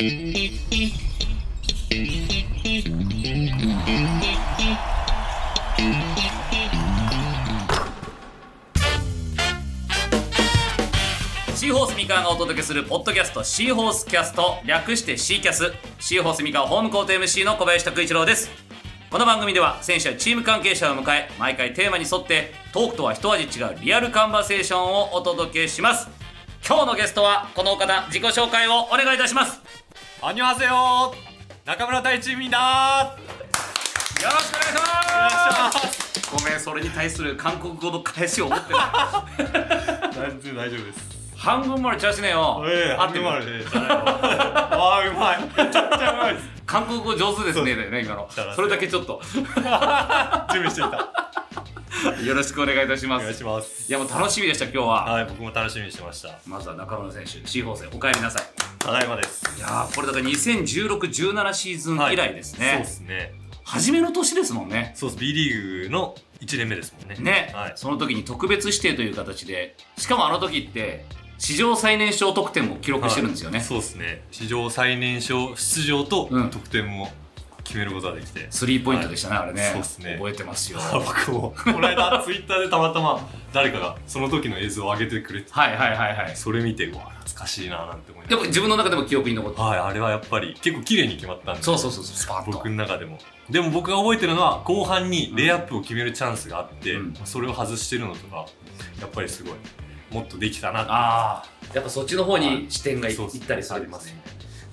シーホースミカがお届けするポッドキャストシーホースキャスト略してシーキャス。シーホースミカホームコート MC の小林拓一郎です。この番組では選手やチーム関係者を迎え毎回テーマに沿ってトークとは一味違うリアルカンバセーションをお届けします。今日のゲストはこの方自己紹介をお願いいたします。アニョハセヨ中村太一みだよろしくお願いしますごめんそれに対する韓国語の返しを持ってない大丈夫大丈夫です半分までチャーしねえよええ合ってるあであーうまいめちゃくちゃうまいです韓国語上手ですねだよね今のそれだけちょっと準備していた よろしくお願いいたします。お願いします。いやもう楽しみでした今日は。はい僕も楽しみにしてました。まずは中村選手 C 法戦お帰りなさい。ただいまです。いやーこれだから2016-17シーズン以来ですね、そうですね。初めの年ですもんね。そうです。B リーグの1年目ですもんね。ね、はい。その時に特別指定という形でしかもあの時って史上最年少得点も記録してるんですよね、はい。そうですね。史上最年少出場とうん。得点も決めることができて、スリーポイントでしたね、あれね。そうっすね。覚えてますよ。あ 僕も。この間ツイッターでたまたま誰かがその時の映像を上げてくれてはいはいはいはい。それ見てうわ懐かしいななんて思いながでも自分の中でも記憶に残って。らはいあれはやっぱり結構綺麗に決まったんで。そうそうそうそうスパッと。僕の中でも。でも僕が覚えてるのは後半にレイアップを決めるチャンスがあって、うん。それを外してるのとかやっぱりすごいもっとできたなって。ああやっぱそっちの方に視点がい,、ったりするんありますね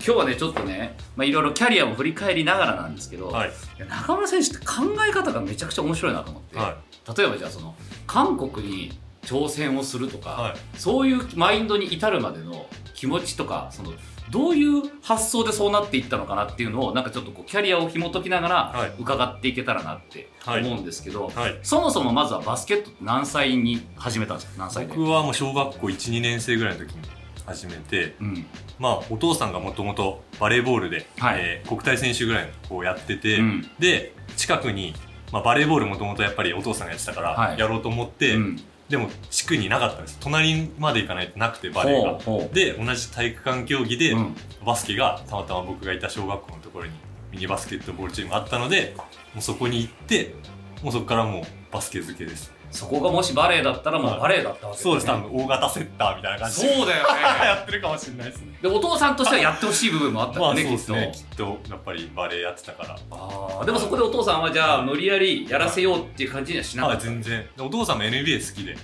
今日はねちょっとねまあいろいろキャリアも振り返りながらなんですけど、はい。中村選手って考え方がめちゃくちゃ面白いなと思って、は例えばじゃあその韓国に挑戦をするとか、はい。そういうマインドに至るまでの気持ちとかそのどういう発想でそうなっていったのかなっていうのをなんかちょっとこうキャリアを紐解きながはい。ら伺っていけたらなってはい。思うんですけど、はい。そもそもまずはバスケット何歳に始めたんですか？何歳で？僕はもう小学校12年生ぐらいの時に始めてうん。まあお父さんがもともとバレーボールで、はい。えー国体選手ぐらいのこうやってて、うん。で近くに、まあ、バレーボールもともとやっぱりお父さんがやってたから、はい。やろうと思って、うん。でも地区になかったんです。隣まで行かないとなくてバレーが。で同じ体育館競技で、うん。バスケがたまたま僕がいた小学校のところにミニバスケットボールチームがあったのでもうそこに行ってもうそこからもうバスケ漬けですそこがもしバレエだったらもうバレエだったわけそうです。多ね分大型セッターみたいな感じでそうだよね。やってるかもしれないですね。でお父さんとしてはやってほしい部分もあったまあよね、そうですきっと。ねきっとやっぱりバレエやってたから。あー。でもそこでお父さんはじゃあ無理やりやらせようっていう感じにはしなかった、はい全然。でお父さんも NBA 好きで。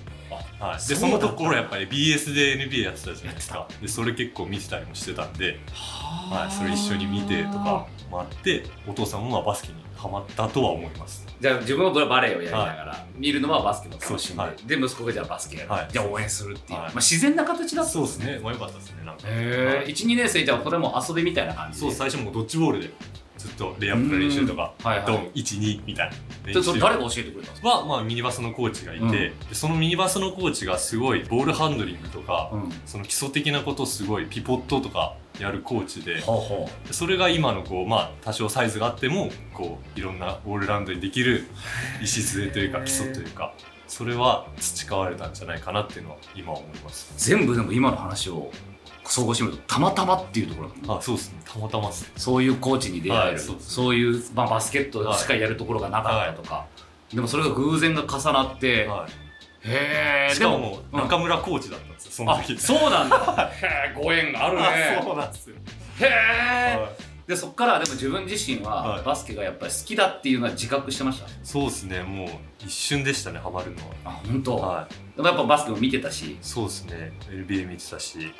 はい、でそのところやっぱり BS で NBA やってたじゃないですか。でそれ結構見てたりもしてたんで、はい、それ一緒に見てとかもあってお父さんもまあバスケにハマったとは思います。じゃあ自分はバレエをやりながら、見るのはバスケも楽しんで、はで息子がじゃあバスケやる、はい。じゃあ応援するっていう、はい。まあ、自然な形だったそうですね。まあよかったですねなんか。へえ12年生じゃあこれも遊びみたいな感じで。そう最初もうドッジボールでずっとレイアップの練習とかうん。はいはい。ドン12みたいなでそれ誰が教えてくれたんですか、は、まあ、ミニバスのコーチがいて、うん。でそのミニバスのコーチがすごいボールハンドリングとか、うん、その基礎的なことをすごいピポットとかやるコーチでほうほそれが今のこうまあ多少サイズがあってもこういろんなオールラウンドにできる礎というか基礎というかそれは培われたんじゃないかなっていうのは今は思います。う全部でも今の話を総合してみるとたまたまっていうところ。あそうですね。たまたまですね。そういうコーチに出会える、はいそうです。そういう、まあ、バスケットしかやるところがなかったとか、でもそれが偶然が重なって、はへえいしかも中村コーチだったんですよそのあ時そうなんだ。へえご縁があるね。あそうなんですよ。へえ、はい。でそっからでも自分自身ははい。バスケがやっぱり好きだっていうのは自覚してました、そうですね。もう一瞬でしたねハマるのあ本当、ははい。でもやっぱバスケも見てたし。そうですね。NBA 見てたし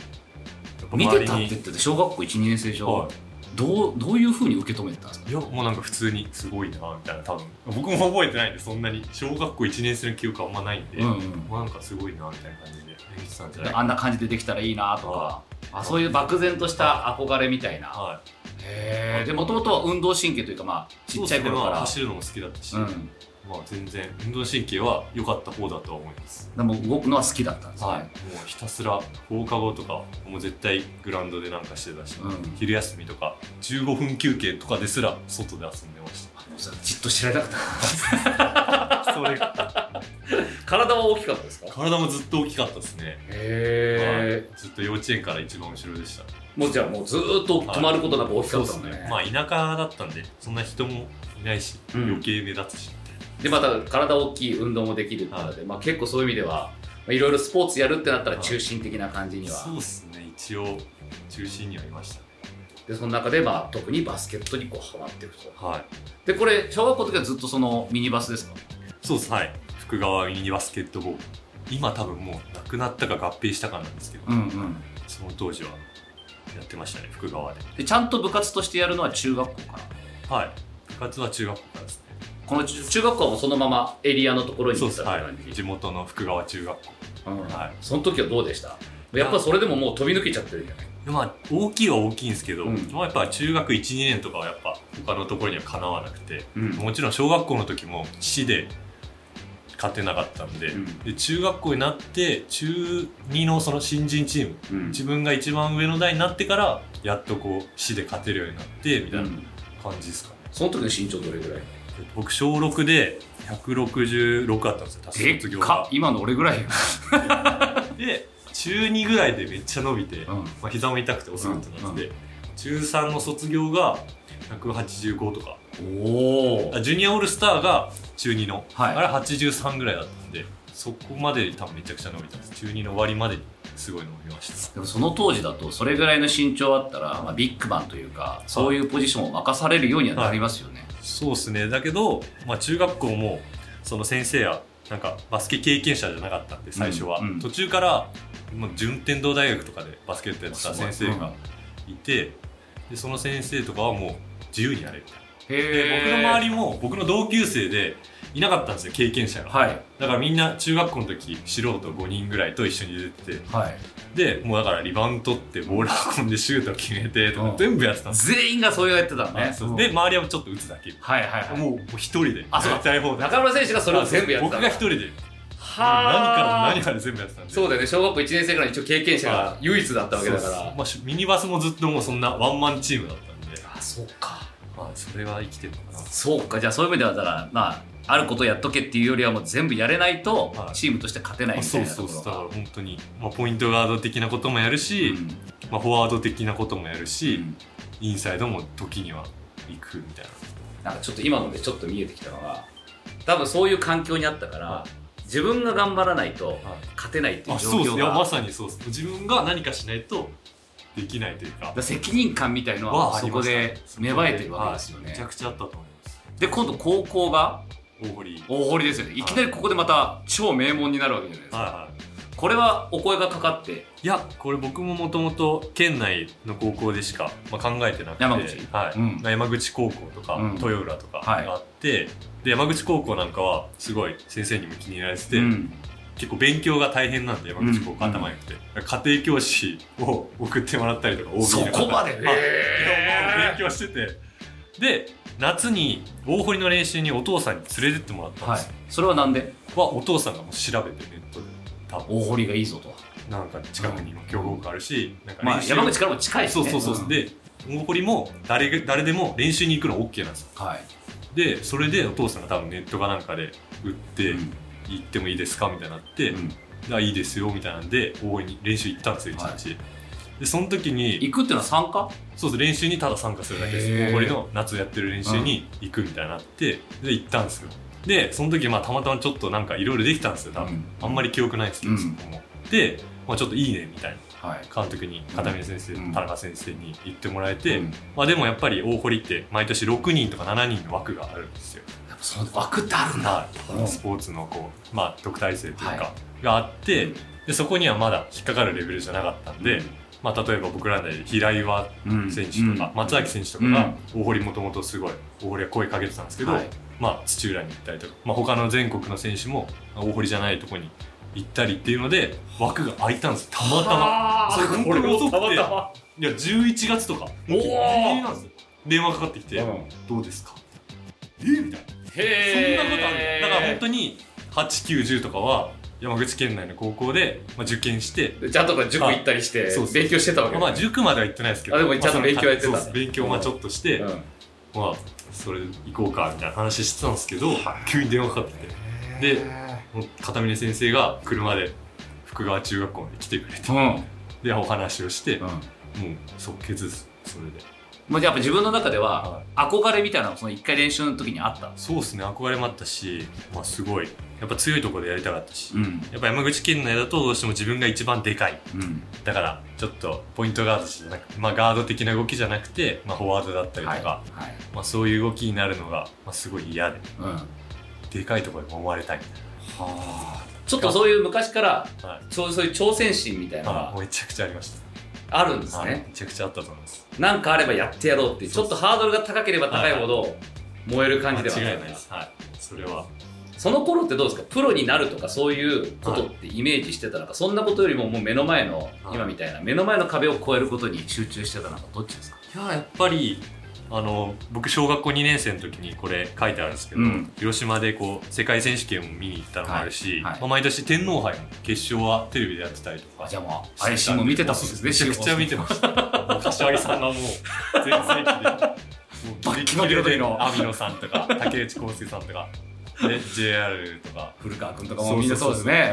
見てたって言ってて小学校12年生でしょ、はい。どうどういうふうに受け止めてたんですか？いやもうなんか普通にすごいなみたいな多分。僕も覚えてないんでそんなに。小学校1年生の記憶はあんまないんで、うんうん。まあなんかすごいなみたいな感じでたんじゃない？かあんな感じでできたらいいなとか。はあそういう漠然とした憧れみたいな、なはへえでもともとは運動神経というかまあいちっちゃい頃から、走るのも好きだったし、うんまあ全然運動神経は良かった方だとは思います。でも動くのは好きだったんですね、はい、もうひたすら放課後とかもう絶対グラウンドでなんかしてたし、うん。昼休みとか15分休憩とかですら外で遊んでましもうさじっと知られたかった。た それが体は大きかったですか？体もずっと大きかったですね。へはい。ずっと幼稚園から一番後ろでした。もうじゃあもうずーっと止まることなく大きかったもんね,、まあ田舎だったんでそんな人もいないし、うん。余計目立つしでまた体大きい運動もできるってので、まあ、結構そういう意味ではまあいろいろスポーツやるってなったら中心的な感じには、そうっすね。一応中心にはいましたね。でその中でまあ特にバスケットにこうハマっていくと。はい。でこれ小学校の時はずっとそのミニバスですか？そうです。はい。福川ミニバスケットボール。今多分もうなくなったか合併したかなんですけど、んうん。その当時はやってましたね福川で。でちゃんと部活としてやるのは中学校かなはい。部活は中学校からですねこの中中学校はもうそのままエリアのところに行って感じ、はい、地元の福川中学校。うん。はい。その時はどうでした？やっぱそれでももう飛び抜けちゃってるじゃないまあ大きいは大きいんですけど、うん。まあやっぱ中学12年とかはやっぱ他のところにはかなわなくてうん。もちろん小学校の時も市で勝てなかったんで,、うん。で中学校になって中2のその新人チームうん。自分が一番上の代になってからやっとこう市で勝てるようになってみたいな感じですかね、その時の身長どれぐらい？僕小6で166あったんですよ確かで卒業今の俺ぐらいよ、で中2ぐらいでめっちゃ伸びて、うん。まあ、膝も痛くておすぐってなって、中3の卒業が185とか。おおあジュニアオールスターが中2の、はい。あれ83ぐらいだったんでそこまで多分めちゃくちゃ伸びたんです。中2の終わりまでにすごい伸びました。でもその当時だとそれぐらいの身長あったら、まあ、ビッグマンというかそういうポジションを任されるようにはなりますよね、そうですね。だけど、まあ、中学校もその先生やなんかバスケ経験者じゃなかったんで最初は、うんうん。途中からもう順天堂大学とかでバスケットやってた先生がいて、でその先生とかはもう自由にやれみたいな。で僕の周りりも僕の同級生でいなかったんですよ経験者が、はい。だからみんな中学校の時素人5人ぐらいと一緒に出てて。はい。でもうだからリバウンド取ってボール運んでシュート決めてとうん。か全部やってたんですよ、全員がそうやってたのね。そうで周りはちょっと打つだけ。はいはいはい。もう一人で。あそう中村選手がそれを全部やってた僕が一人で。何はから何まで全部やってたんで。そうだよね。小学校1年生から一応経験者が唯一だったわけだから。まあしミニバスもずっともうそんなワンマンチームだったんで。あそうか。まあそれは生きてるのかな。そうか。じゃあそういう意味ではだからまああることをやっとけっていうよりはもう全部やれないとはい。チームとして勝てないあみたいうなそそうところが。そうだから本当に、まあ、ポイントガード的なこともやるし、うん。まあ、フォワード的なこともやるし、うん。インサイドも時には行くみたいな。なんかちょっと今のでちょっと見えてきたのは多分そういう環境にあったから、は自分が頑張らないと勝てないっていう状況がいやまさにそうです自分が何かしないとできないというか。責任感みたいのははそこで芽生えてるわけですよはい。めねちゃくちゃあったと思います。で今度高校が大堀。大堀ですよね。い。きなりここでまた超名門になるわけじゃないですか、はいはい。これはお声がかかって？いやこれ僕ももともと県内の高校でしか、まあ、考えてなくて山口。はい。うん。まあ山口高校とか、うん。豊浦とかはい。があって、で山口高校なんかはすごい先生にも気に入られてて、うん。結構勉強が大変なんで山口高校うん。頭良くて、家庭教師を送ってもらったりとか OB のそ方こまではい。へー勉強してて。で夏に大堀の練習にお父さんに連れてってもらったんはいです。よ、それはなんで？はお父さんがもう調べてネットで多分。大堀がいいぞと。なんか近くにも強豪校あるし、なんかまあ山口からも近いしね。そうそうそう、んで大堀も誰が誰でも練習に行くの OK なんですよ。はい。でそれでお父さんが多分ネットかなんかで売って、うん。行ってもいいですか？みたいになって、うん。あいいですよみたいなんで大堀に練習行ったんですよ一日、はいでその時に行くっていうのは参加？そうです練習にただ参加するだけです。大堀の夏やってる練習に行くみたいになってで行ったんですよ。でその時まあたまたまちょっとなんかいろいろできたんですよ。多分、うん。あんまり記憶ないですけど、うん。そこも。で、まあ、ちょっといいねみたいな。はい。監督に片峰先生、うん。田中先生に言ってもらえて、うん。まあ、でもやっぱり大堀って毎年6人とか7人の枠があるんですよ、やっぱその枠ってあるんだ。スポーツのこう、まあ、特待生というか、はがあってでそこにはまだ引っかかるレベルじゃなかったんで、まあ、例えば僕らで平岩うん選手とか、うん松崎選手とかが大堀もともとすごい大堀は声かけてたんですけど、はい。まあ、土浦に行ったりとか、まあ、他の全国の選手も大堀じゃないとこに行ったりっていうので枠が空いたんですたまたま。まそれ遅くて。たまたま。いや11月とか。おー。ギリギリなんですよ電話かかってきて、うん。どうですか？えみたいな。そんへなことある。だから本当に8910とかは山口県内の高校で、まあ、受験してにちゃんとか塾行ったりしてそうそう勉強してたわけまあ、まあ塾までは行ってないですけどあでもちゃんと勉強やってた。まあ勉強まあちょっとして、うん。まあそれ行こうかみたいな話してたんですけど、急に電話かかってきて。で片峰先生が車で福川中学校まで来てくれて。うん。でお話をして、うん。もう即決ですそれでもうやっぱ自分の中では憧れみたいなのその一回練習の時にあった。そうですね。憧れもあったし、まあ、すごい。やっぱ強いところでやりたかったし、ん。やっぱ山口県内だとどうしても自分が一番でかい。うん。だからちょっとポイントガードじゃなくて、まあ、ガード的な動きじゃなくて、まあ、フォワードだったりとか、はい。はい。まあ、そういう動きになるのが、まあ、すごい嫌で。うん。はでかいところで思われたいみあ。ちょっとそういう昔からたい。な、はいそういう挑戦心みたいなのがあめちゃくちゃありました。あるんですはい。ねめちゃくちゃあったと思いますなんかあればやってやろうっていうちょっとハードルが高ければ高いほど燃える感じではないです。はい。それは。その頃ってどうですか？プロになるとかそういうことってイメージしてたのか、そんなことよりももう目の前の、はい。今みたいな目の前の壁を越えることに集中してたのか？どっちですか？いややっぱりあの僕小学校2年生の時にこれ書いてあるんですけど、うん。広島でこう世界選手権を見に行ったのもあるし、はいはい。まあ毎年天皇杯の決勝はテレビでやってたりとかあじゃあもう配信も見てたんですねめちゃくちゃ見てました。柏木さんがもう全盛期でもうバッキバキの時の。網野さんとか竹内康介さんとか。で JR とか。古川君とかもみんなそうですね。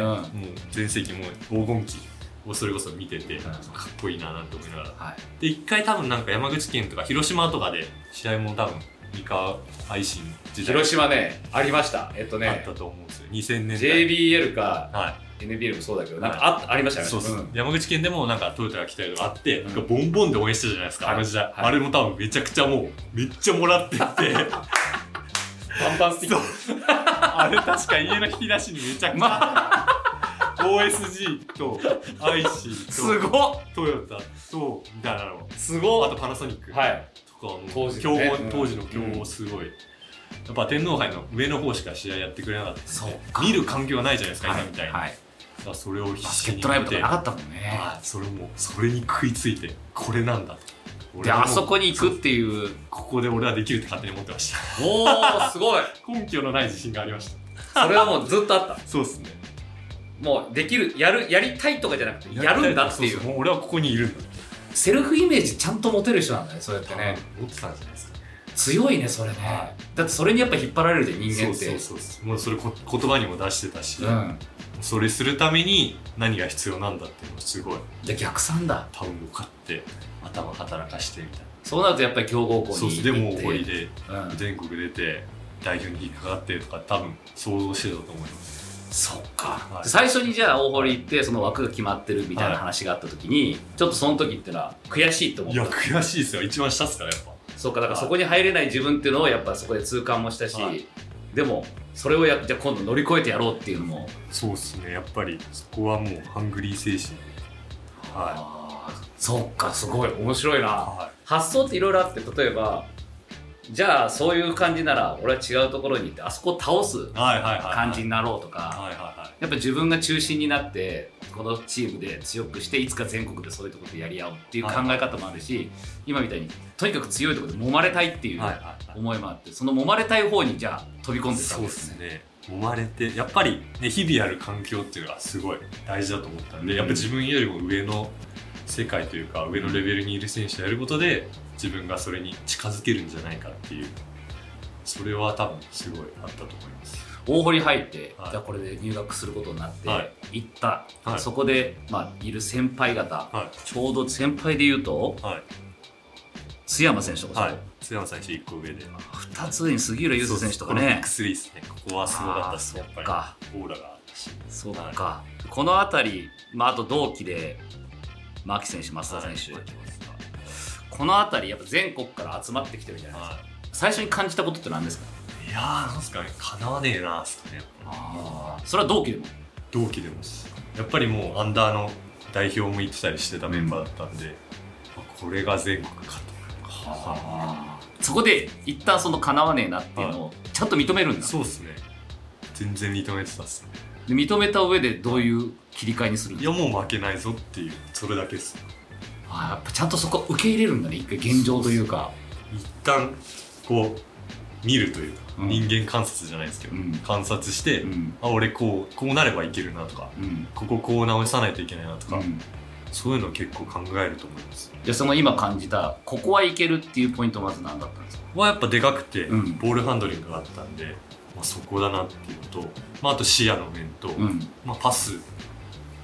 全盛期もう黄金期をそれこそ見てて、んかっこいいななんて思いながら。はい。で一回多分なんか山口県とか広島とかで試合も多分三河配信時代広島ねありました。えっとあねったと思うんですよ。2000年代。JBL かは NBL もそうだけどなんかあ,、ありましたい、よね。そうそう、ん。山口県でもなんかトヨタが来たりとかあって、うん。なんかボンボンで応援してたじゃないですか、はい。あの時代、はい。あれも多分めちゃくちゃもうめっちゃもらってて。パンパンスティック。あれ確か家の引き出しにめちゃくちゃ、OSG と IC すとごっ。トヨタとみたいなの。すごっ。あとパナソニックはい。とかも。当時のね。うん。当時の強豪すごい、やっぱ天皇杯の上の方しか試合やってくれなかったそう見る環境がないじゃないですか、はい。今みたいに、はい。だそれを必バス死にケットライブとかなかったもんね。はい。それもそれに食いついてこれなんだと。俺であそこに行くっていう。ここで俺はできるって勝手に思ってました。おおすごい。根拠のない自信がありました。それはもうずっとあった。そうですねもうできるやるやりたいとかじゃなくてやるんだっていう。もう俺はここにいるんだ。セルフイメージちゃんと持てる人なんだねそうやってね。思ってたんじゃないですか。強いねそれね。はだってそれにやっぱ引っ張られるじゃん人間って。そうそうそうもうそれこ言葉にも出してたし、うん。それするために何が必要なんだっていうのをすごい。じゃあ逆算だ。タオルを買って頭働かしてみたいそうなるとやっぱり強豪校になそうそうでも行って堀でうん。全国出て代表に引っかかってとか多分想像してたと思いますそっか、はい。最初にじゃあ大堀行ってその枠が決まってるみたいな話があった時に、ちょっとその時ってのは悔しいと思った。いや悔しいですよ。一番下っすからやっぱ。そうかだからそこに入れない自分っていうのをやっぱそこで痛感もしたし、はい。でもそれをやじゃあ今度乗り越えてやろうっていうのも。そうっすね。やっぱりそこはもうハングリー精神はあーそっかすごい。面白いな、は発想っていろいろあって例えばじゃあそういう感じなら俺は違うところに行ってあそこを倒す感じになろうとか、やっぱ自分が中心になってこのチームで強くしていつか全国でそういうところでやり合うっていう考え方もあるし、今みたいにとにかく強いところで揉まれたいっていう思いもあってその揉まれたい方にじゃあ飛び込んでったそうでわけですね。すね。揉まれてやっぱりね日々やる環境っていうのがすごい大事だと思ったんで、うんやっぱ自分よりも上の世界というか上のレベルにいる選手とやることで自分がそれに近づけるんじゃないかっていう。それは多分すごいあったと思います。大堀入って、はい。じゃあこれで入学することになって、はい。行った、はい。そこで、まあ、いる先輩方、はちょうど先輩で言うといはい。津山選手とかさ、はい。津山選手1個上で。2つ上に杉浦雄星選手とかね。ですこの X3 ですね。ここはすごかったですね。やっぱり。オーラがあったし。そうか、この辺り、まあ、あと同期で牧選手増田選手、はいこの辺りやっぱ全国から集まってきてるじゃないですか、は最初に感じたことって何ですか？い、いやーなんすかね。かなわねえなーっすかねああそれは同期でも？同期でもやっぱりもうアンダーの代表も行ってたりしてたメンバーだったんで、これが全国かとそこで一旦そのかなわねえなっていうのをちゃんと認めるんだ、そうっすね。全然認めてたっすね。で認めた上でどういう切り替えにするんいやもう負けないぞっていう。それだけですあーやっぱちゃんとそこ受け入れるんだね一回現状というか。一旦こう見るというか、うん。人間観察じゃないですけど、うん。観察して、うん。あ俺こうこうなればいけるなとかうん。こここう直さないといけないなとか、うん。そういうの結構考えると思います。じゃあその今感じたここはいけるっていうポイントまず何だったんですか？はやっぱでかくて、うん。ボールハンドリングがあったんでまあ、そこだなっていうのと、まあ、あと視野の面と、うん。まあ、パス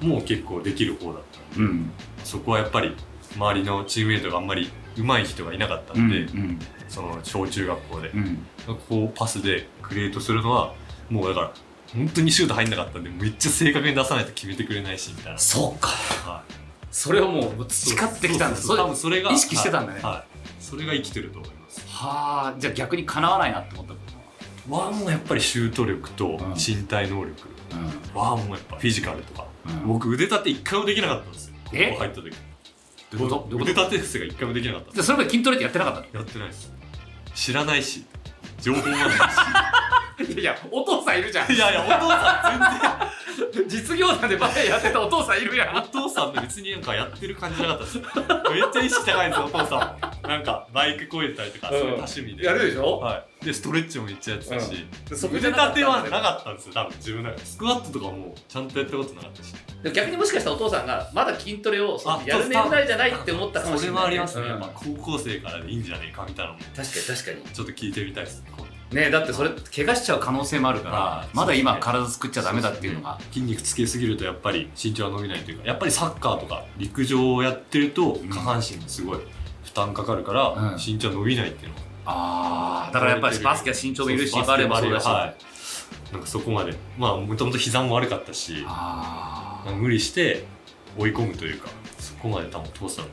も結構できる方だったんでうん。そこはやっぱり周りのチームメイトがあんまり上手い人がいなかったうんんで、うんその小中学校で、うん。こうパスでクリエイトするのはもうだから本当にシュート入んなかったんでめっちゃ正確に出さないと決めてくれないしみたいな、そうか。はい。それをもう培ってきたんだ。そうそう多分それが意識してたんだ。ねはいはい。それが生きてると思います。はあじゃあ逆にかなわないなって思ったはもうやっぱりシュート力とん身体能力。うはもうやっぱフィジカルとか、ん、うん、僕腕立て一回もできなかったんですよ。え？高校入った時どういうこと腕立て伏せが一回もできなかった。それまで筋トレってやってなかったの？やってないです。知らないし。情報もない いやいやお父さんいるじゃん。しいやいやお父さ実業団でバレエやってたお父さんいるやん。全然お父さんって別になんかやってる感じなかったです。めっちゃ意識高いんですよお父さん。もなんかバイクこいでたりとか、うんそういう多趣味で。やるでしょ？はい。でストレッチもめっちゃやってたし、でそこじ腕立てはなかったんですよ多分自分の中で。スクワットとかもちゃんとやったことなかったし。逆にもしかしたらお父さんがまだ筋トレをやる年代じゃないって思ったかもしれない、それもありますね、うん。高校生からでいいんじゃねえかみたいなのも。確かに確かに。ちょっと聞いてみたいですねねだってそれ怪我しちゃう可能性もあるから、はいまだ今体作っちゃダメだっていうのが。筋肉つけすぎるとやっぱり身長は伸びないというかやっぱりサッカーとか陸上をやってるとん。下半身にすごい負担かかるからうん。身長伸びないっていうのが。ああだからやっぱりバスケは身長もいるしバレーもそうだし、はい。なんかそこまで。まあもともと膝も悪かったし無理して追い込むというかそこまで多分父さん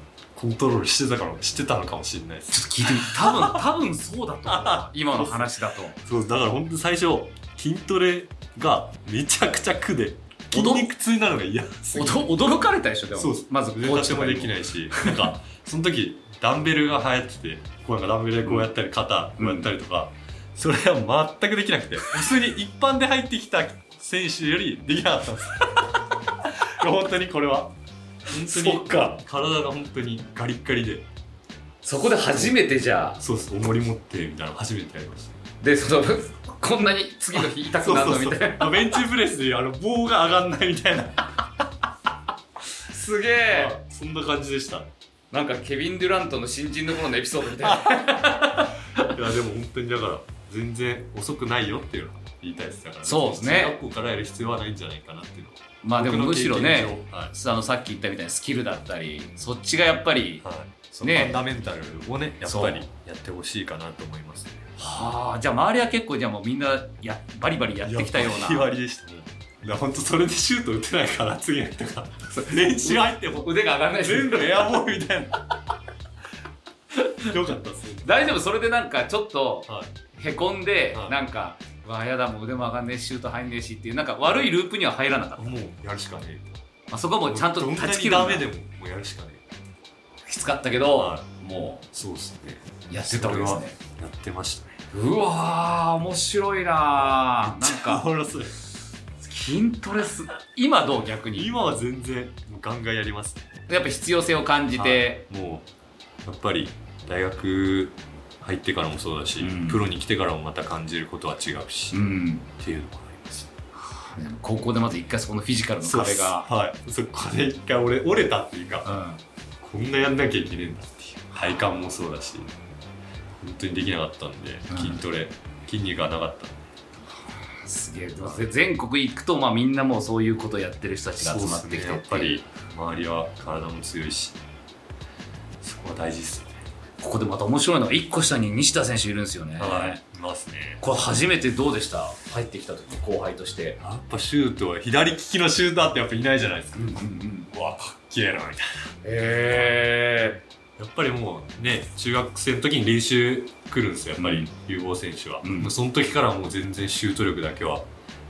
コントロールしてたから知ってたのかもしれないです。ちょっと聞いてみ多分多分そうだと思う 今の話だと。そうだから本当最初筋トレがめちゃくちゃ苦で筋肉痛になるのが嫌。すぎて驚驚かれたでしょでも。そうまず腕立てもできないいしなんかその時ダンベルが流行っててこうなんかダンベルでこうやったり肩こうやったりとか、それは全くできなくて普通に一般で入ってきた選手よりできなかったんです。本当にこれは本当そにっか。体が本当にガリッガリで。そこで初めてじゃあ。そうです重り持ってみたいなの初めてやりました。でそのこんなに次の日痛くなるの？みたいな。あベンチプレスであの棒が上がんないみたいな。すげえ。あそんな感じでした。いなんかケビン・デュラントの新人の頃のエピソードみたいな。やでも本当にだから全然遅くないよっていうのは言いたいですだからそうですね。中学校からやる必要はないんじゃないかなっていうのはまあでもむしろねはい。あのさっき言ったみたいなスキルだったりそっちがやっぱりはい、そのねファンダメンタルをねやっぱりやってほしいかなと思いますね。はあじゃあ周りは結構じゃあもうみんなやバリバリやってきたようバリバなリでしたもういや本当それでシュート打てないから次の人が練習入っても腕が上がらない全部エアボールみたいなよかったっすね大丈夫それでなんかちょっとはいへこんで、はいなんか「うわやだもう腕も上がんねえしシュート入んねえし」っていうなんか悪いループには入らなかった、もうやるしかねえまあ、そこはもうちゃんとどんなに断ち切るんだ。ダメでももうやるしかねえきつかったけど、はもそうっすね。うやってたわけですね。やってましたね。うわー面白いなー。なんか筋トレす今どう逆に？今は全然もうガンガンやりますね。やっぱ必要性を感じて、もうやっぱり大学入ってからもそうだし、うん。プロに来てからもまた感じることは違うし、っん、ていうのがあります。高校でまず一回そこのフィジカルの壁が。はい。そこで一回折れ折れたっていうか、うん。こんなやんなきゃいけねえんだっていう。体幹もそうだし本当にできなかったんで、うん。筋トレ筋肉がなかったんすげえ。全国行くと、まあ、みんなもうそういうことやってる人たちが集まってきてね。やっぱり周りは体も強いしそこは大事ですよねここでまた面白いのが1個下に西田選手いるんですよね、はいいますね。これ初めてどうでした？入ってきた時後輩として。やっぱシュートは左利きのシューターってやっぱいないじゃないですか、うんうんうん。うわかっけえなみたいな。へやっぱりもうね中学生の時に練習来るんですよやっぱり有望選手は、うん。その時からもう全然シュート力だけは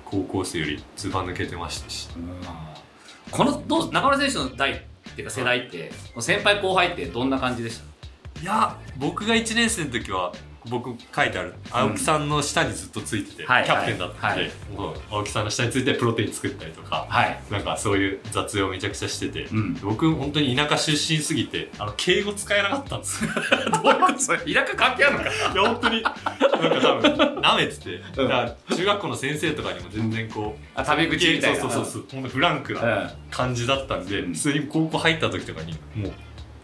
高校生よりずば抜けてましたし。このどう中村選手の代っていうか世代って先輩後輩ってどんな感じでした？いや僕が1年生の時は僕書いてある青木さんの下にずっとついてて、はい。キャプテンだったんで、青木さんの下についてプロテイン作ったりとかはい、なんかそういう雑用をめちゃくちゃしてて、うん、ど僕本当に田舎出身すぎてあの敬語使えなかったんです。よういうことそれ田舎関係あるのか。いや本当に。なんか多分舐めてて、うん。だから中学校の先生とかにも全然こう、あタメ口みたいな。そうそうそうそうほんとフランクなうん。感じだったんで、うん。普通に高校入った時とかにもう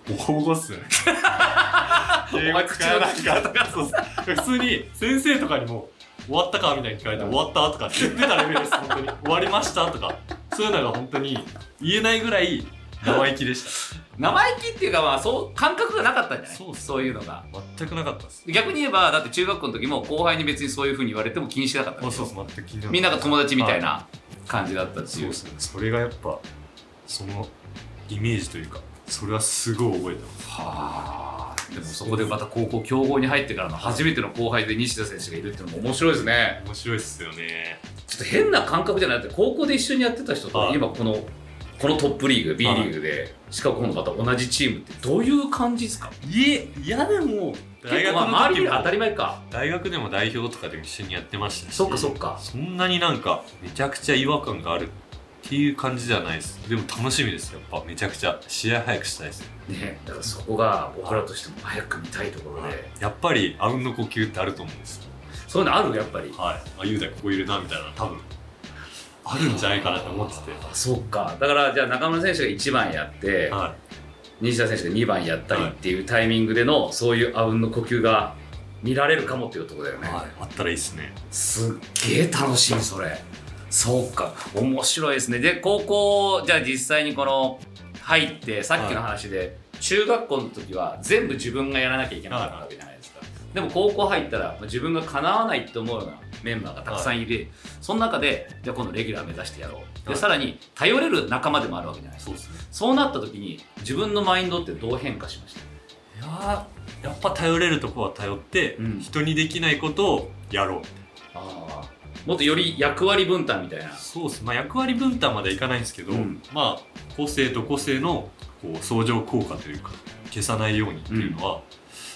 ボコボコっすよね お前口の利き方がそうそう普通に先生とかにも「終わったかみたいに聞かれて、終わったとか言ってたレベルです、本当に。終わりましたとか、そういうのが本当に言えないぐらい生意気でした。生意気っていうかまあそう感覚がなかったんじゃない？そうそういうのが。全くなかったです。逆に言えばだって中学校の時も後輩に別にそういうふうに言われても気にしてなかったそうそう、全く気にみんなが友達みたいな感じだったっていう。そうですね。それがやっぱ、そのイメージというか、それはすごい覚えてます。はあ。でもそこでまた高校強豪に入ってからの初めての後輩で西田選手がいるっていうのも面白いですね。面白いっすよね。ちょっと変な感覚じゃなくて高校で一緒にやってた人とはい。今このこのトップリーグ B リーグでしかも今度また同じチームってどういう感じですか？いえ、いやでも、大学結構まあ周りの時も見る当たり前か。大学でも代表とかでも一緒にやってましたし。そっかそっか。そんなになんかめちゃくちゃ違和感があるっていう感じじゃないです。でも楽しみですやっぱめちゃくちゃ。試合早くしたいです。ねだからそこが僕らとしても早く見たいところで。やっぱりあうんの呼吸ってあると思うんです。よそういうのある？やっぱり。はい。あ雄大ここいるなみたいな多分あるんじゃないかなと思ってて。あそうか。だからじゃあ中村選手が1番やっては西田選手が2番やったりっていうタイミングでのそういうあうんの呼吸が見られるかもっていうところだよい、ね、はい、あったらいいですね。すっげえ楽しみそれそうか。面白いですね。で高校じゃあ実際にこの入ってさっきの話で、中学校の時は全部自分がやらなきゃいけなかったわけじゃないですか、でも高校入ったらまあ自分が叶わないって思うようなメンバーがたくさんいて、その中でじゃあ今度レギュラー目指してやろう。で、はい。さらに頼れる仲間でもあるわけじゃないですか。そうなった時に自分のマインドってどう変化しました？いやーやっぱ頼れるとこは頼って、うん。人にできないことをやろう。ああもっとより役割分担みたいな。そうです。まあ役割分担まではいかないんですけど、うん。まあ個性と個性のこう相乗効果というか消さないようにっていうのは、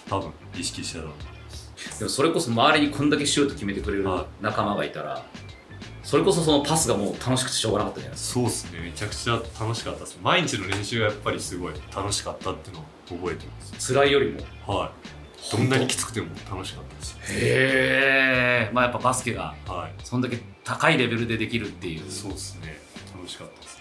多分意識してたと思います。でもそれこそ周りにこんだけシュート決めてくれるはい。仲間がいたらそれこそそのパスがもう楽しくてしょうがなかったじゃないですそうですね。めちゃくちゃ楽しかったです。毎日の練習がやっぱりすごい楽しかったっていうのを覚えてます。か辛いよりも。はいどんなにきつくても楽しかったです。へえまあやっぱバスケがはい。そんだけ高いレベルでできるっていう。そうですね。楽しかったです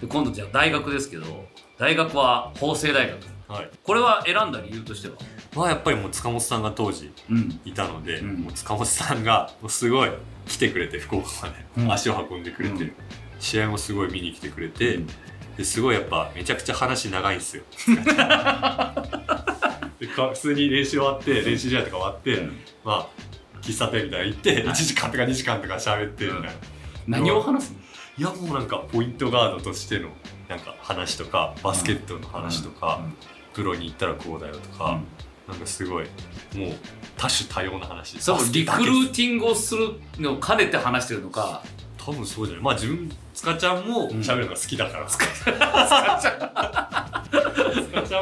で今度じゃあ大学ですけど大学は法政大学。はい。これは選んだ理由としては？まあやっぱりもう塚本さんが当時うん。いたので、うん。もう塚本さんがすごい来てくれて福岡まで、うん。足を運んでくれて、うん。試合もすごい見に来てくれて、うんですごいやっぱめちゃくちゃ話長いんですよ。でか普通に練習終わって練習試合とか終わって、うん。まあ喫茶店みたいなの行って、はい。1時間とか2時間とか喋ってみたいな、何を話すの？いやもうなんかポイントガードとしてのなんか話とかバスケットの話とか、プロに行ったらこうだよとか、なんかすごいもう多種多様な話そうリクルーティングをするのを兼ねて話してるのか。多分そうじゃない。まあ自分塚ちゃんも喋るのが好きだから、塚ちゃん。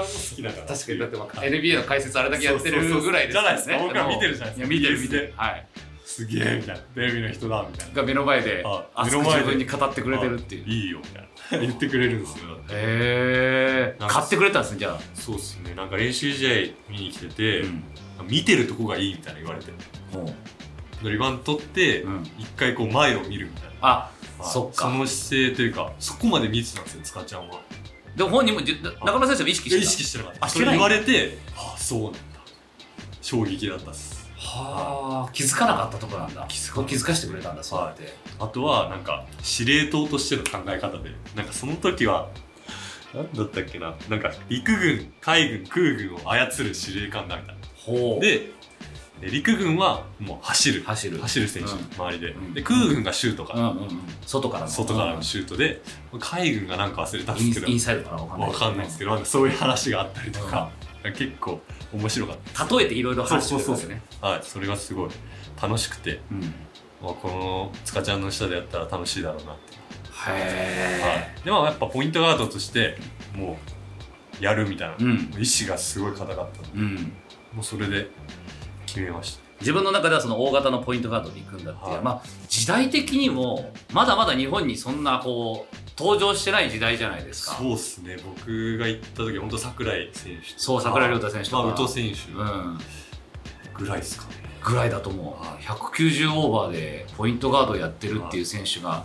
も好きだから。確かにだってまあ NBA の解説あれだけやってるぐらいですそうそうそうじゃないですか。僕は見てるじゃないですか。いや見てる見てる。はい。すげえみたいな。テレビの人だみたいな。が目の前であ熱く目の前で。自分に語ってくれてるっていう。へいいよみたいな。言ってくれるんですよえなんか買ってくれたんですねじゃあ。そうっすね。なんか練習試合見に来てて、うん。見てるとこがいいみたいな言われて。リバウンド取ってうん。一、回こう前を見るみたいな。あはいそっか。その姿勢というかそこまで見てたんですよ塚ちゃんは。でも本人もじ中村先生も意識してた？意識してなかった。それ言われてああそうなんだ。衝撃だったっす。はあ気づかなかったとこなんだ。気づか気づかしてくれたんだそうやって。あとはなんか司令塔としての考え方でなんかその時は何だったっけな？なんか陸軍海軍空軍を操る司令官だみたいな。ほう。でで陸軍はもう走る。走る。走る選手、うん。周りで,、うん。で空軍がシュートか、うんうんうん。外からの。外からのシュートで海軍がなんか忘れたんイですけど。ンインサイドからわかんない。わかんないですけどなんかそういう話があったりとか、結構面白かっ例えていろいろ話してくれるんですよねたはいそれがすごい楽しくて、うん。まあ、この塚ちゃんの下でやったら楽しいだろうなってへはい、でもやっぱポイントガードとしてもうやるみたいな、えうん。意志がすごい硬かったので。うん。もうそれで決めまし自分の中ではその大型のポイントガードで行くんだっていう、はい。まあ時代的にもまだまだ日本にそんなこう登場してない時代じゃないですか。たそうっすね。僕が行った時本当桜井選手そう桜井亮太選手とか。まあ、宇藤選手。うん。ぐらいですかね、ぐらいだと思う。190オーバーでポイントガードやってるっていう選手が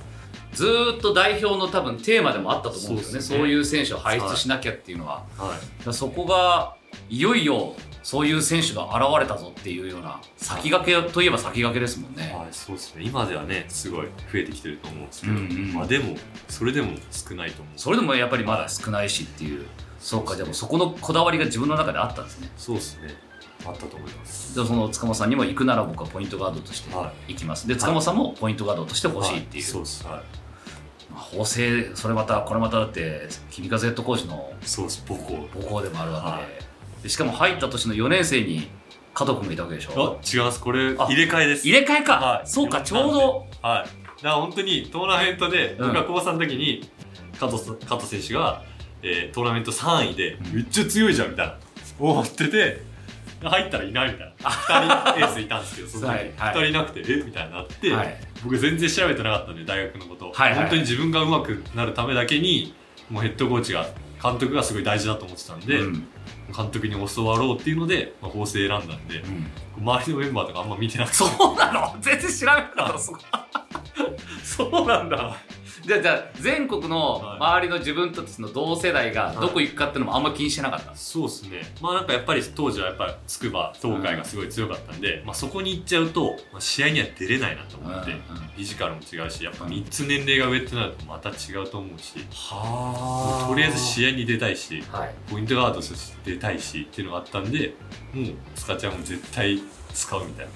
ずーっと代表の多分テーマでもあったと思うんですよね。そうね。いう選手を輩出しなきゃっていうのは、はい。だからそこがいよいよそういう選手が現れたぞっていうような先駆けといえば先駆けですもんね。はい、そうですね。今ではね、すごい増えてきてると思うんですけど、うんうんまあでも、それでも少ないと思う。それでもやっぱりまだ少ないしっていう、そうかでもそこのこだわりが自分の中であったんですねそうですね。あったと思います。でその塚本さんにも行くなら僕はポイントガードとしては行きますで塚本さんもポイントガードとして欲しいっていう、はそうです。はい。まあ法政それまたこれまただって君風ヘッドコーチのそうです。母校。母校でもあるわけで,、はでしかも入った年の4年生に加藤君がいたわけでしあょ、違います。これ、あ入れ替えです。入れ替えか、はい。そうかちょうど。はい。だから本当にトーナメントで、うん。僕が高3の時に、加藤さ加藤選手が、えートーナメント3位で、うん。めっちゃ強いじゃんみたいな、思ってて、入ったらいないみたいな。2人エースいたんですけど、その時、はいはい。2人いなくて、え？みたいになって、はい。僕全然調べてなかったんで、大学のこと、はいはい。本当に自分が上手くなるためだけに、もうヘッドコーチが、監督がすごい大事だと思ってたんで、うん監督に教わろうっていうので、まあ、法政選んだんで、うん。周りのメンバーとかあんま見てなくて。そうなの？全然知らなかったそこ。そうなんだ。じゃあじゃあ全国のはい。周りの自分たちの同世代がどこ行くかっていうのもあんま気にしてなかった、そうですね。まあなんかやっぱり当時はやっぱり筑波、東海がすごい強かったんで、まあそこに行っちゃうと、まあ、試合には出れないなと思って、うんうんフィジカルも違うし、やっぱ3つ年齢が上ってなるとまた違うと思うし、はとりあえず試合に出たいし、はい。ポイントガードとして出たいしっていうのがあったんで、もう塚ちゃんも絶対使うみたいな。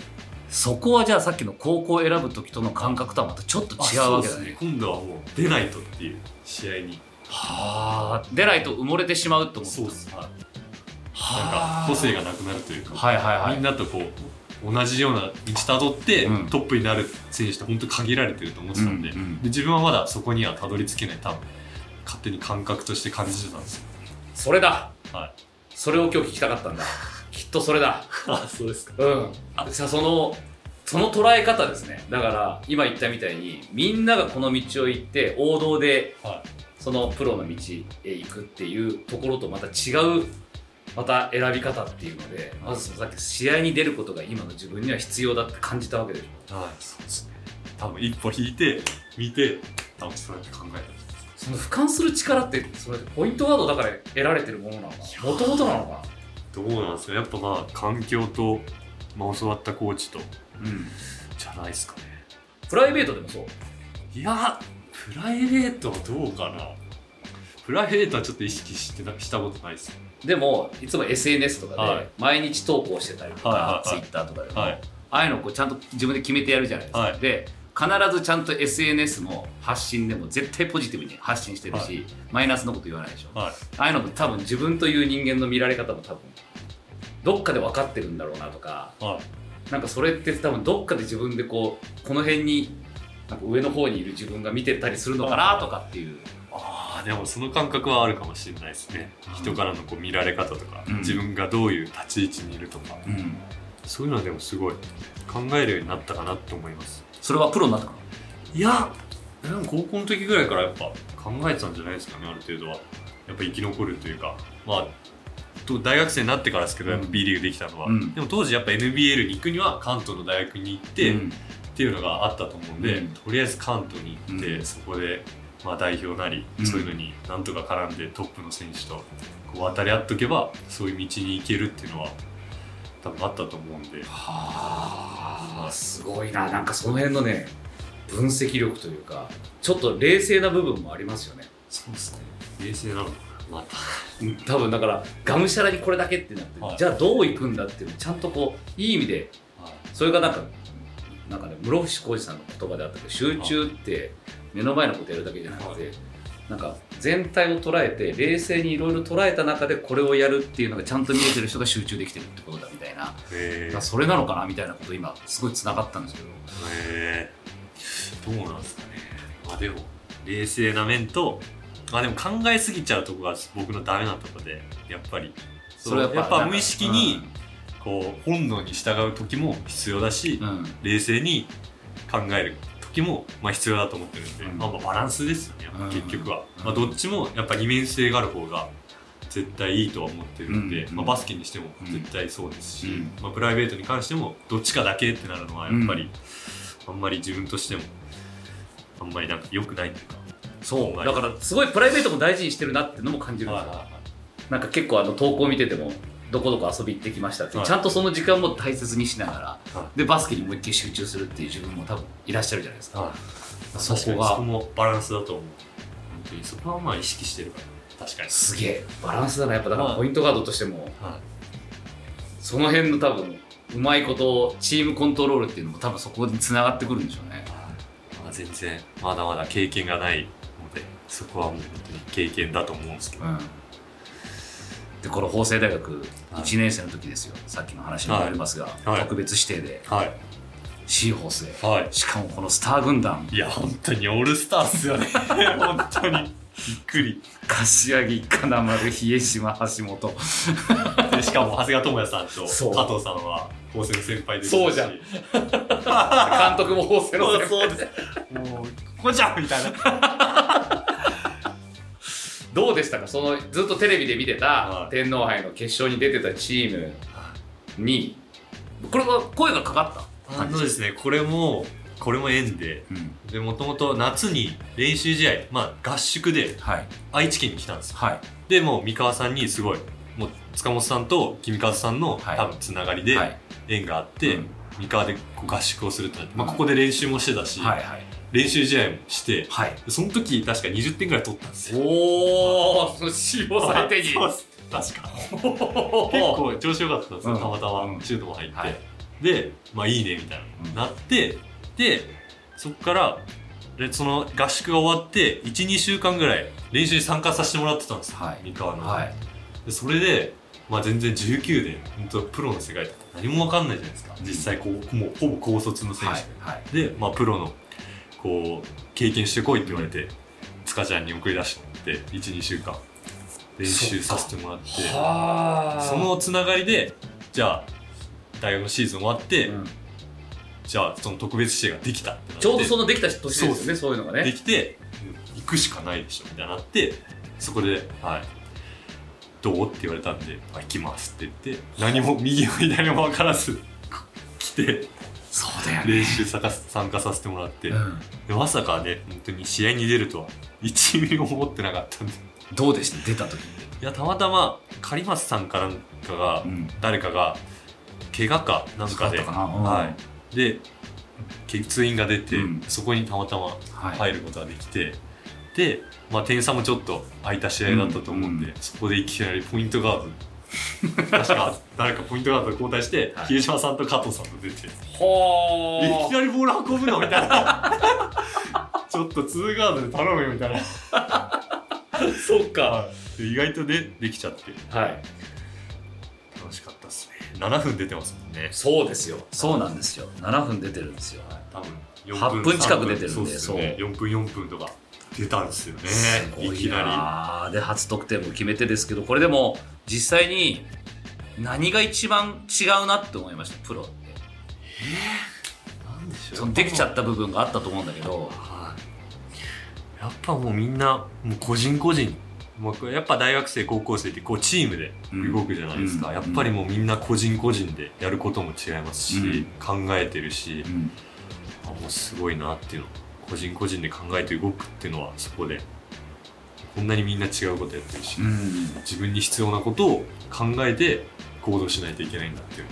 そこはじゃあさっきの高校選ぶ時との感覚とはまたちょっと違うわけだね。そうです今度はもう出ないとっていう試合に。はあ出ないと埋もれてしまうって思ってそうです。はい。なんはあ。か個性がなくなるというか。はいはいはい。みんなとこう同じような道たどって、うん。トップになる選手って本当限られてると思ってたんで,、うんうん。で自分はまだそこにはたどり着けない多分勝手に感覚として感じてたんですよ。それだ。はいそれを今日聞きたかったんだ。きっとそれだ。あそうですか。うん。さあそのその捉え方ですね。だから今言ったみたいにみんながこの道を行って王道ではそのプロの道へ行くっていうところとまた違うまた選び方っていうのでまずそのさっき試合に出ることが今の自分には必要だって感じたわけでしょ。い、はい、そうですね。多分一歩引いて見て多分そうやって考えたその俯瞰する力ってそれポイントガードだから得られてるものなのかな？もともとなのかどうなんですか？やっぱまあ環境と、まあ、教わったコーチとなうん。じゃないですかね。プライベートでもそう？いやプライベートはどうかな？プライベートはちょっと意識してなしたことないです。でもいつも SNS とかはい。で毎日投稿してたりとか、はい Twitter とかでも、はい。ああいうのをこうちゃんと自分で決めてやるじゃないですか、はい。で必ずちゃんと SNS の発信でも絶対ポジティブに発信してるし、はい。マイナスのこと言わないでしょ。はい。ああいうのも多分自分という人間の見られ方も多分どっかで分かってるんだろうなとかはい。なんかそれって多分どっかで自分でこうこの辺になんか上の方にいる自分が見てたりするのかなとかっていう、ああでもその感覚はあるかもしれないですね、うん。人からのこう見られ方とか、うん。自分がどういう立ち位置にいるとか、うん、そういうのはでもすごい考えるようになったかなと思いますそれはプロになったかいやでも高校の時ぐらいからやっぱ考えてたんじゃないですかねある程度は。やっぱ生き残るというか。まあと大学生になってからですけど、うん。B リーグできたのは、うん。でも当時やっぱ NBL に行くには関東の大学に行って、うん。っていうのがあったと思うんで、うん。とりあえず関東に行って、うん。そこで、まあ、代表なり、うん。そういうのになんとか絡んでトップの選手とこう渡り合っとけばそういう道に行けるっていうのは多分あったと思うんで。はあすごいな。なんかその辺のね分析力というかちょっと冷静な部分もありますよね。そうですね。冷静なのかな。また 多分だからがむしゃらにこれだけってなって、はい。じゃあどういくんだっていうのをちゃんとこういい意味でそれがなんかなんかね室伏浩二さんの言葉であったけど集中って目の前のことやるだけじゃなくて、なんか全体を捉えて冷静にいろいろ捉えた中でこれをやるっていうのがちゃんと見えてる人が集中できてるってことだみたいな、それなのかなみたいなこと今すごいつながったんですけどえどうなんですかね。まあでも冷静な面とまあでも考えすぎちゃうとこが僕のダメなとこでやっぱり。それはやっぱやっぱ無意識にこう本能に従う時も必要だし、うん、うん。冷静に考える時もまあ必要だと思ってるんで、うん。まあ、まあバランスですよね結局は、うん。まあ、どっちもやっぱ二面性がある方が絶対いいとは思ってるんで、うん。まあ、バスケにしても絶対そうですし、うん。まあ、プライベートに関してもどっちかだけってなるのはやっぱり、あんまり自分としてもあんまりなんか良くないっていうか。そう。だからすごいプライベートも大事にしてるなっていうのも感じるんですよ、なんか結構あの投稿見ててもどこどこ遊び行ってきましたって、はい。ちゃんとその時間も大切にしながら、はでバスケにもう一回集中するっていう自分も多分いらっしゃるじゃないですか、はい。そこがそこもバランスだと思う。本当にそこはまあ意識してるから確かに。すげえ。バランスだな。やっぱだからはい。ポイントガードとしてもはその辺の多分うまいことチームコントロールっていうのも多分そこにつながってくるんでしょうね。い、まあ、全然まだまだ経験がないのでそこはもう本当に経験だと思うんですけど、うんでこの法政大学はい。1年生の時ですよ、さっきの話に戻りますが、はい。特別指定で。はい。シーホースではい。しかもこのスター軍団。いや本当にオールスターっすよね。本当に。びっくり。柏木金丸比江島橋本。でしかも長谷川智也さんとそう。加藤さんは高専の先輩ですし。そうじゃん。監督も法政の先輩。でもうここじゃんみたいなどうでしたか？そのずっとテレビで見てたはい。天皇杯の決勝に出てたチームにこれは声がかかった？あのですねこれもこれも縁でうん。でもともと夏に練習試合まあ合宿ではい。愛知県に来たんですよ。はい。でもう三河さんにすごいもう塚本さんと君和さんの、はい。多分つながりではい。縁があって、うん。三河で合宿をするってなって、まあ、うん。ここで練習もしてたし、はいはい練習試合もしてはい。その時確か20点ぐらい取ったんですよ。おおその C を最低に 確か。結 結構調子良かったんですよ、うん。たまたまうん。シュートも入って、はい。でまあいいねみたいな、うん。なってでそっからでその合宿が終わって12週間ぐらい練習に参加させてもらってたんですよ、はい。三河の、はい。でそれで、まあ、全然19で本当プロの世界とか何も分かんないじゃないですか。実際こうもうほぼ高卒の選手、はい。はい。で、まあ、プロのこう経験してこいって言われて塚ちゃんに送り出して12週間練習させてもらってはそのつながりでじゃあ大学のシーズン終わって、うん。じゃあその特別指定ができたちょうどそのできた年ですよねそういうのがでねきて、うん行くしかないでしょみたいになってそこで「はい、どう?」って言われたんで「あ行きます」って言って何も右も左も分からず来てそうだよね。練習さか参加させてもらって、うん。でまさかね本当に試合に出るとは1ミリも思ってなかったんで。どうでした？出た時いやたまたま狩松さんかなんかが、ん。誰かが怪我かなんかでそうん。はい、で欠員が出て、うん。そこにたまたまはい。入ることができて、で、まあ、点差もちょっと空いた試合だったと思うんで、うん。そこでいきなりポイントガード確か誰かポイントガードで交代して、はい。比江島さんと加藤さんと出て、いほきなりボール運ぶのみたいな。ちょっとツーガードで頼むよみたいな。そうか。で意外とねできちゃって。はい。楽しかったっすね。7分出てますもんね。そうですよ。そうなんですよ。7分出てるんですよ。多分8分近く出てるんでそうっすよね。4分4分とか出たんですよね。すごいいきななで初得点も決めてですけどこれでも実際に何が一番違うなって思いました？プロって。りなんでしょそのできちゃった部分があったと思うんだけど。はい。やっぱもうみんなもう個人個人。やっぱ大学生高校生ってこうチームで動くじゃないですか、うん。やっぱりもうみんな個人個人でやることも違いますし、考えてるし、うん。あもうすごいなっていうの。個人個人で考えて動くっていうのはそこでこんなにみんな違うことやってるし、うん。自分に必要なことを考えて行動しないといけないんだって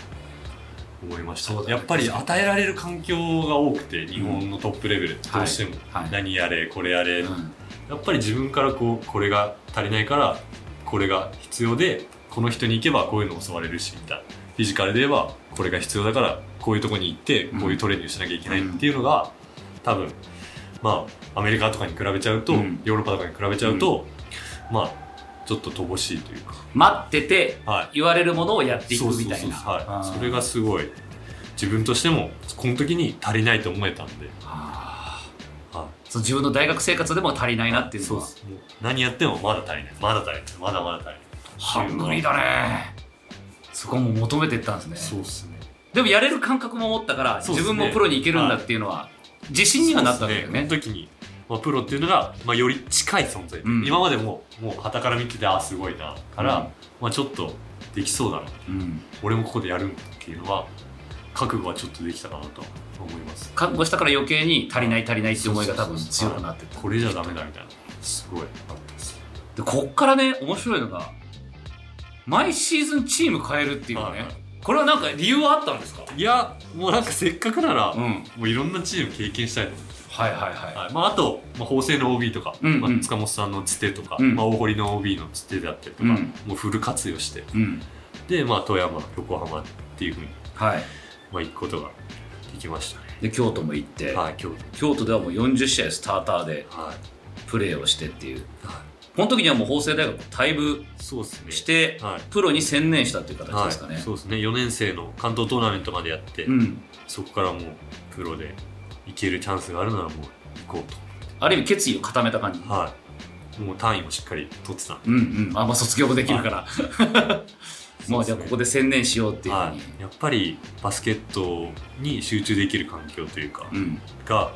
思いました、やっぱり与えられる環境が多くて日本のトップレベル、どうしても、はい。何やれこれやれ、うん。やっぱり自分からこうこれが足りないからこれが必要でこの人に行けばこういうの教われるしみたいな。フィジカルで言えばこれが必要だからこういうとこに行ってこういうトレーニングしなきゃいけないっていうのが、多分まあアメリカとかに比べちゃうと、うん。ヨーロッパとかに比べちゃうと、まあちょっと乏しいというか、待っててはい、言われるものをやっていくみたいな。それがすごい自分としてもこの時に足りないと思えたんで、はそう自分の大学生活でも足りないなってい、いうのは。何やってもまだ足りない。まだ足りない。まだまだ足りない。ハングリーだね。そこも求めてったんですね。そうっすね。でもやれる感覚も持ったから、ね。自分もプロに行けるんだっていうのは自信にはなったんだよね。そうですその時に、まあ、プロっていうのが、まあ、より近い存在、うん。今までももう傍から見ててああすごいなから、うん。まあ、ちょっとできそうだな。うん。俺もここでやるんだっていうのは覚悟はちょっとできたかなと思います。覚悟したから余計に足りない足りないって思いが多分強くなってこれじゃダメだみたいな。すごいあったです。でこっからね面白いのが毎シーズンチーム変えるっていうね、はいはいこれはなんか理由はあったんですか？いやもうなんかせっかくなら、うん。もういろんなチーム経験したいと。思ってはいはいはい、はい。まあ、あと、まあ、法政の OB とか、うんうん。まあ、塚本さんのつてとか、うん。まあ、大堀の OB のつてであったりとか、うん。もうフル活用して。うん。で、まあ、富山横浜っていうふうに、はい。まあ、行くことができましたね。で京都も行って、はい今日京都ではもう40試合スターターではい、プレーをしてっていう。はこの時にはもう法政大学退部してはい。プロに専念したっていう形はいですかね、そうですね。4年生の関東トーナメントまでやって、うん。そこからもうプロで行けるチャンスがあるならもう行こうある意味決意を固めた感じ。とはい。もう単位もしっかり取ってた。うんうん。あまあ卒業もできるから。もうじゃあここで専念しようっていうふうに、はい、やっぱりバスケットに集中できる環境というか、うん。が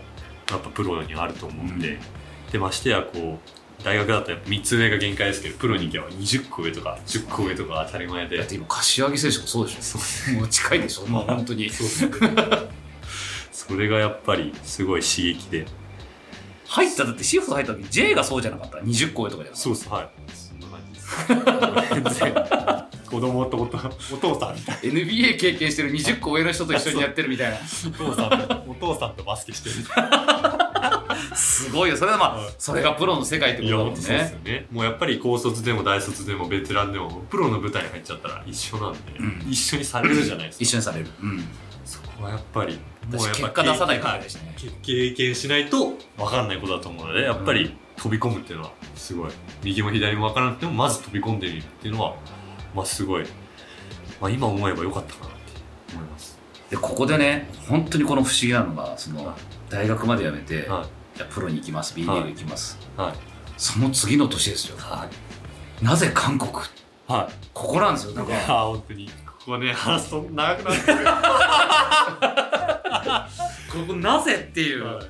やっぱプロにはあると思うんで、うん。でましてやこう大学だとやっぱ3つ上が限界ですけどプロに行けば20個上とか10個上とか当たり前で。だって今柏木選手もそうでしょ。そうもう近いでしょ もう本当に。それがやっぱりすごい刺激で。入っただってシフト入った時 J がそうじゃなかった？20個上とかじゃそうです。はい。そんな感じです。子供とお父さんみたい NBA 経験してる20個上の人と一緒にやってるみたいな。なお父さんとお父さんとバスケしてる。みたいすごいよ。それはまあはいそれがプロの世界ってことだもんないや本当そうですねよね。もうやっぱり高卒でも大卒でもベテランでもプロの舞台に入っちゃったら一緒なんで、うん。一緒にされるじゃないですか。一緒にされる。うん。そこはやっぱり私やっぱ結果出さないといけないしね。経験しないと分かんないことだと思うのでやっぱり飛び込むっていうのはすごい。右も左も分からなくてもまず飛び込んでみるっていうのはまあすごい、まあ、今思えばよかったかなって思います。でここでね本当にこの不思議なのがそのはい。大学まで辞めて、はじゃあプロに行きます B リーグ行きます、いはい。その次の年ですよ。はい。なぜ韓国？はい。ここなんですよだか。ら本当に。ここね話すと長くなる。ん ここなぜっていう、はい。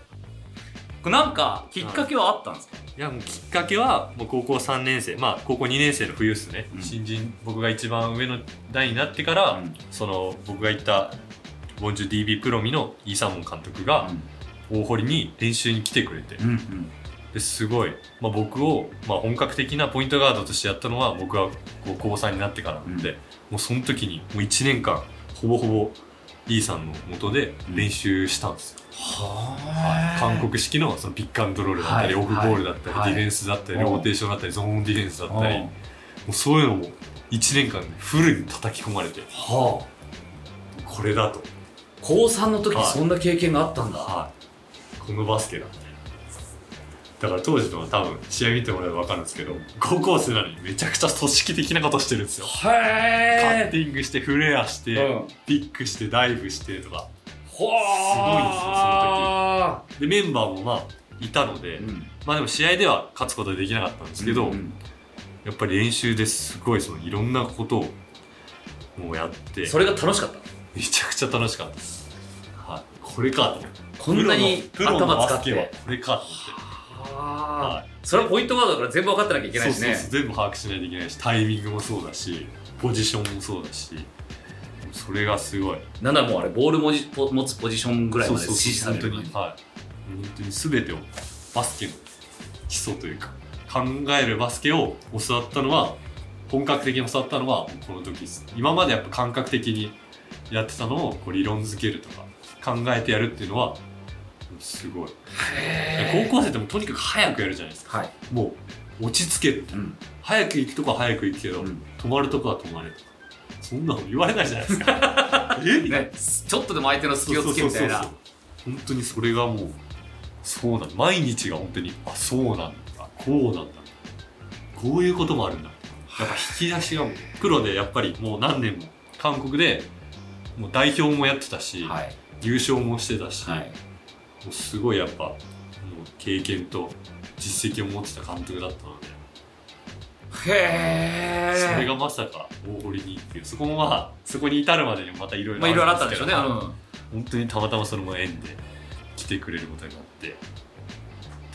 これなんかきっかけはあったんですか、い。やもうきっかけはもう高校3年生。まあ高校2年生の冬ですね、うん。新人僕が一番上の代になってから、うん。その僕が行ったボンジュ DB プロミのイーサモン監督が大堀に練習に来てくれて、うんうん。ですごい、まあ、僕を、まあ、本格的なポイントガードとしてやったのは僕はこう高3になってからなんで、もうその時にもう1年間ほぼほぼイーさんの元で練習したんですよ、はい。韓国式のそのピックアンドロールだったり、はい。オフボールだったり、はい。ディフェンスだったり、うんローテーションだったりゾーンディフェンスだったり、うん。もうそういうのも1年間でフルに叩き込まれてはあ。これだと、高3の時はいそんな経験があったんだ、はい、このバスケだだから当時のは多分試合見てもらえば分かるんですけど高校生なのにめちゃくちゃ組織的なことしてるんですよ。カッへティングしてフレアして、うん。ピックしてダイブしてとか。ほー。でメンバーもまあいたので、うん。まあでも試合では勝つことはできなかったんですけど、うんやっぱり練習ですごいそのいろんなことをもうやって。それが楽しかった。めちゃくちゃ楽しかったです、はい、これかと思ってこんなに頭使っバスケは。てこれかと思って。ははい。それはポイントガードだから全部分かってなきゃいけないしね。そうそうそう。全部把握しないといけないしタイミングもそうだしポジションもそうだしそれがすごい。なんもうあれボールもじポ持つポジションぐらいまで指示される本当にはい本当に全てをバスケの基礎というか考えるバスケを教わったのは本格的に教わったのはこの時です。今までやっぱ感覚的にやってたのをこう理論づけるとか考えてやるっていうのはすごい。へ高校生ってもうとにかく早くやるじゃないですか。はい、もう落ち着けるうん。早く行くとこは早く行くけど、うん。止まるとこは止まれとか。そんなの言われないじゃないですか。え？ね、ちょっとでも相手の隙をつけみたいな。そうそうそうそう。本当にそれがもうそうなんだ毎日が本当にあそうなんだ。こうなんだ。こういうこともあるんだ。やっぱ引き出しがもうプロでやっぱりもう何年も韓国でもう代表もやってたし、はい。優勝もしてたし、はいすごいやっぱもう経験と実績を持ってた監督だったので。へえそれがまさか大堀にっていうそこもまあそこに至るまでにもまたいろいろまあいろいろあったんでしょうね、本当にたまたまその縁で来てくれることになって。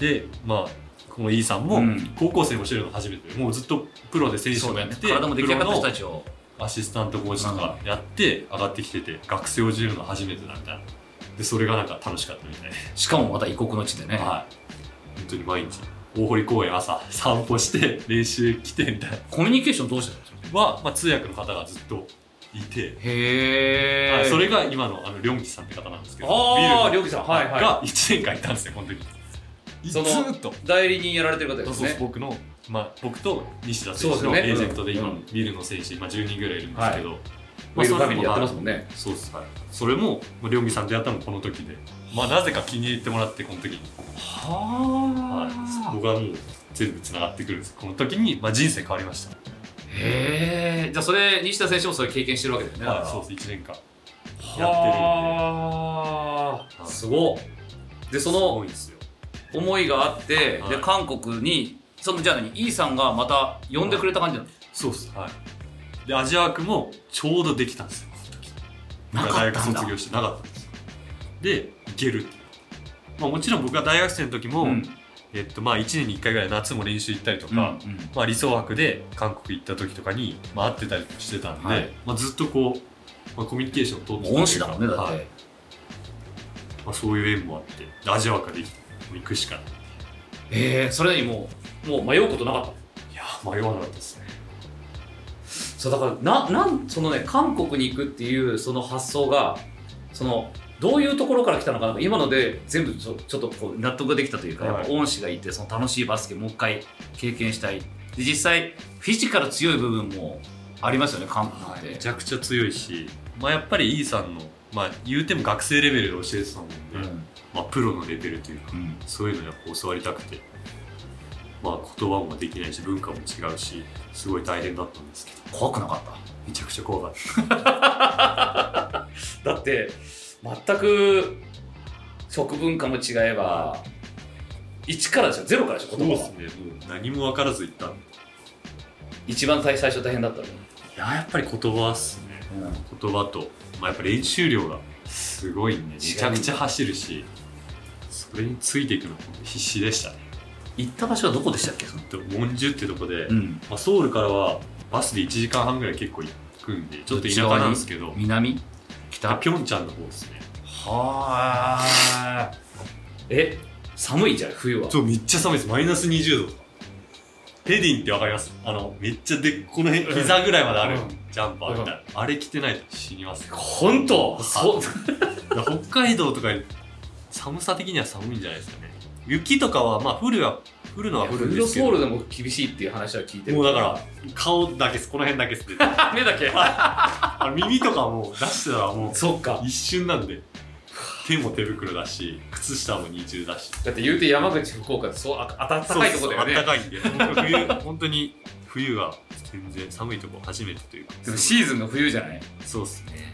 でまあこの E さんもうん。高校生もしてるの初めてでもうずっとプロで選手もやって体も出来上がった人たプちを。アシスタントコーチとかやって上がってきてて学生をじるの初めてだみたいなでそれがなんか楽しかったみたいで、しかもまた異国の地でね、はい。本当に毎日大堀公園朝散歩して練習来てみたいな。コミュニケーションどうしてたんですか？は、まあ、通訳の方がずっといて、へえはいそれが今のあのリョンキさんって方なんですけどああビルりょうきさん。はいはが1年間いたんですよこの時ずそのーっと。い代理人やられてる方でそうそうすね僕の、まあ、僕と西田選手そうですよね。のエージェントで今、うん。ビルの選手、まあ、10人ぐらいいるんですけど、ウィルファミリーやってますんもんね。そうですはい。それもまあリョンギさんとやったのもこの時で。まあなぜか気に入ってもらってこの時に、ははい、僕はもう全部つながってくるんです。この時に、まあ、人生変わりました。へえ。じゃあそれ西田選手もそれ経験してるわけだよね。はいそうです。1年間。はあはいすごっ。でそすごのいんですよ。思いがあって、はい。で韓国にそのじゃあ何？イーさんがまた呼んでくれた感じなの、そうっす。はいでアジア枠もちょうどできたんですよ。この時大学卒業してなかったんですよ。で行けるってまあもちろん僕が大学生の時も、うん。えっとまあ1年に1回ぐらい夏も練習行ったりとか、うんまあ、理想枠で韓国行った時とかに、まあ、会ってたりしてたんで、はい。まあ、ずっとこう、まあ、コミュニケーションを取ってたというか恩師だもんねだって、はい。まあ、そういう縁もあってアジア枠がで行くしかない。えー、それにもうもう迷うことなかったいや迷わなかったですねそうだからななんそのね韓国に行くっていうその発想がそのどういうところから来たのかな今ので全部ちょちょっとこう納得ができたというか、はい。やっぱ恩師がいてその楽しいバスケもう一回経験したい。で実際フィジカル強い部分もありますよね韓国って、めちゃくちゃ強いし、まあ、やっぱりイーさんの、まあ、言うても学生レベルで教えてたもんで、うん。まあ、プロのレベルというかうん。そういうのやっぱ教わりたくて、まあ、言葉もできないし文化も違うしすごい大変だったんですけど。怖くなかっめちゃくちゃ怖かった。だって全く食文化も違えば1からでしょゼロからでしょ言葉は。ね。もう何も分からず行ったんで一番最最初大変だったの。に、いややっぱり言葉っすね。言葉と、まあ、やっぱ練習量がすごいんでめちゃくちゃ走るしそれについていくの必死でしたね行った場所はどこでしたっけ？そのでモンジュってとこで、ん。まあ、ソウルからはバスで1時間半ぐらい結構行くんでちょっと田舎なんですけど南？北？ピョンチャンの方ですね。はあえ寒いじゃん冬は。そうめっちゃ寒いです。マイナス20度。とかペディンってわかります？あのめっちゃでこの辺膝ぐらいまであるうん。ジャンパーみたいな、あれ着てないと死にますよ。本当？そう 北海道とか寒さ的には寒いんじゃないですかね雪とかはまあ降るは降るのは降るんですけど。ソウルでも厳しいっていう話は聞いてる。もうだから顔だけこの辺だけです 目だけ。耳とかも出してたらもうそっか。一瞬なんで。手も手袋だし靴下も二重だし。だって言うて山口福岡ってそうあ暖かいとこだよね。そうそうあったかいんで。冬本当に冬が全然寒いとこ初めてというか。でもシーズンの冬じゃない？そうっすね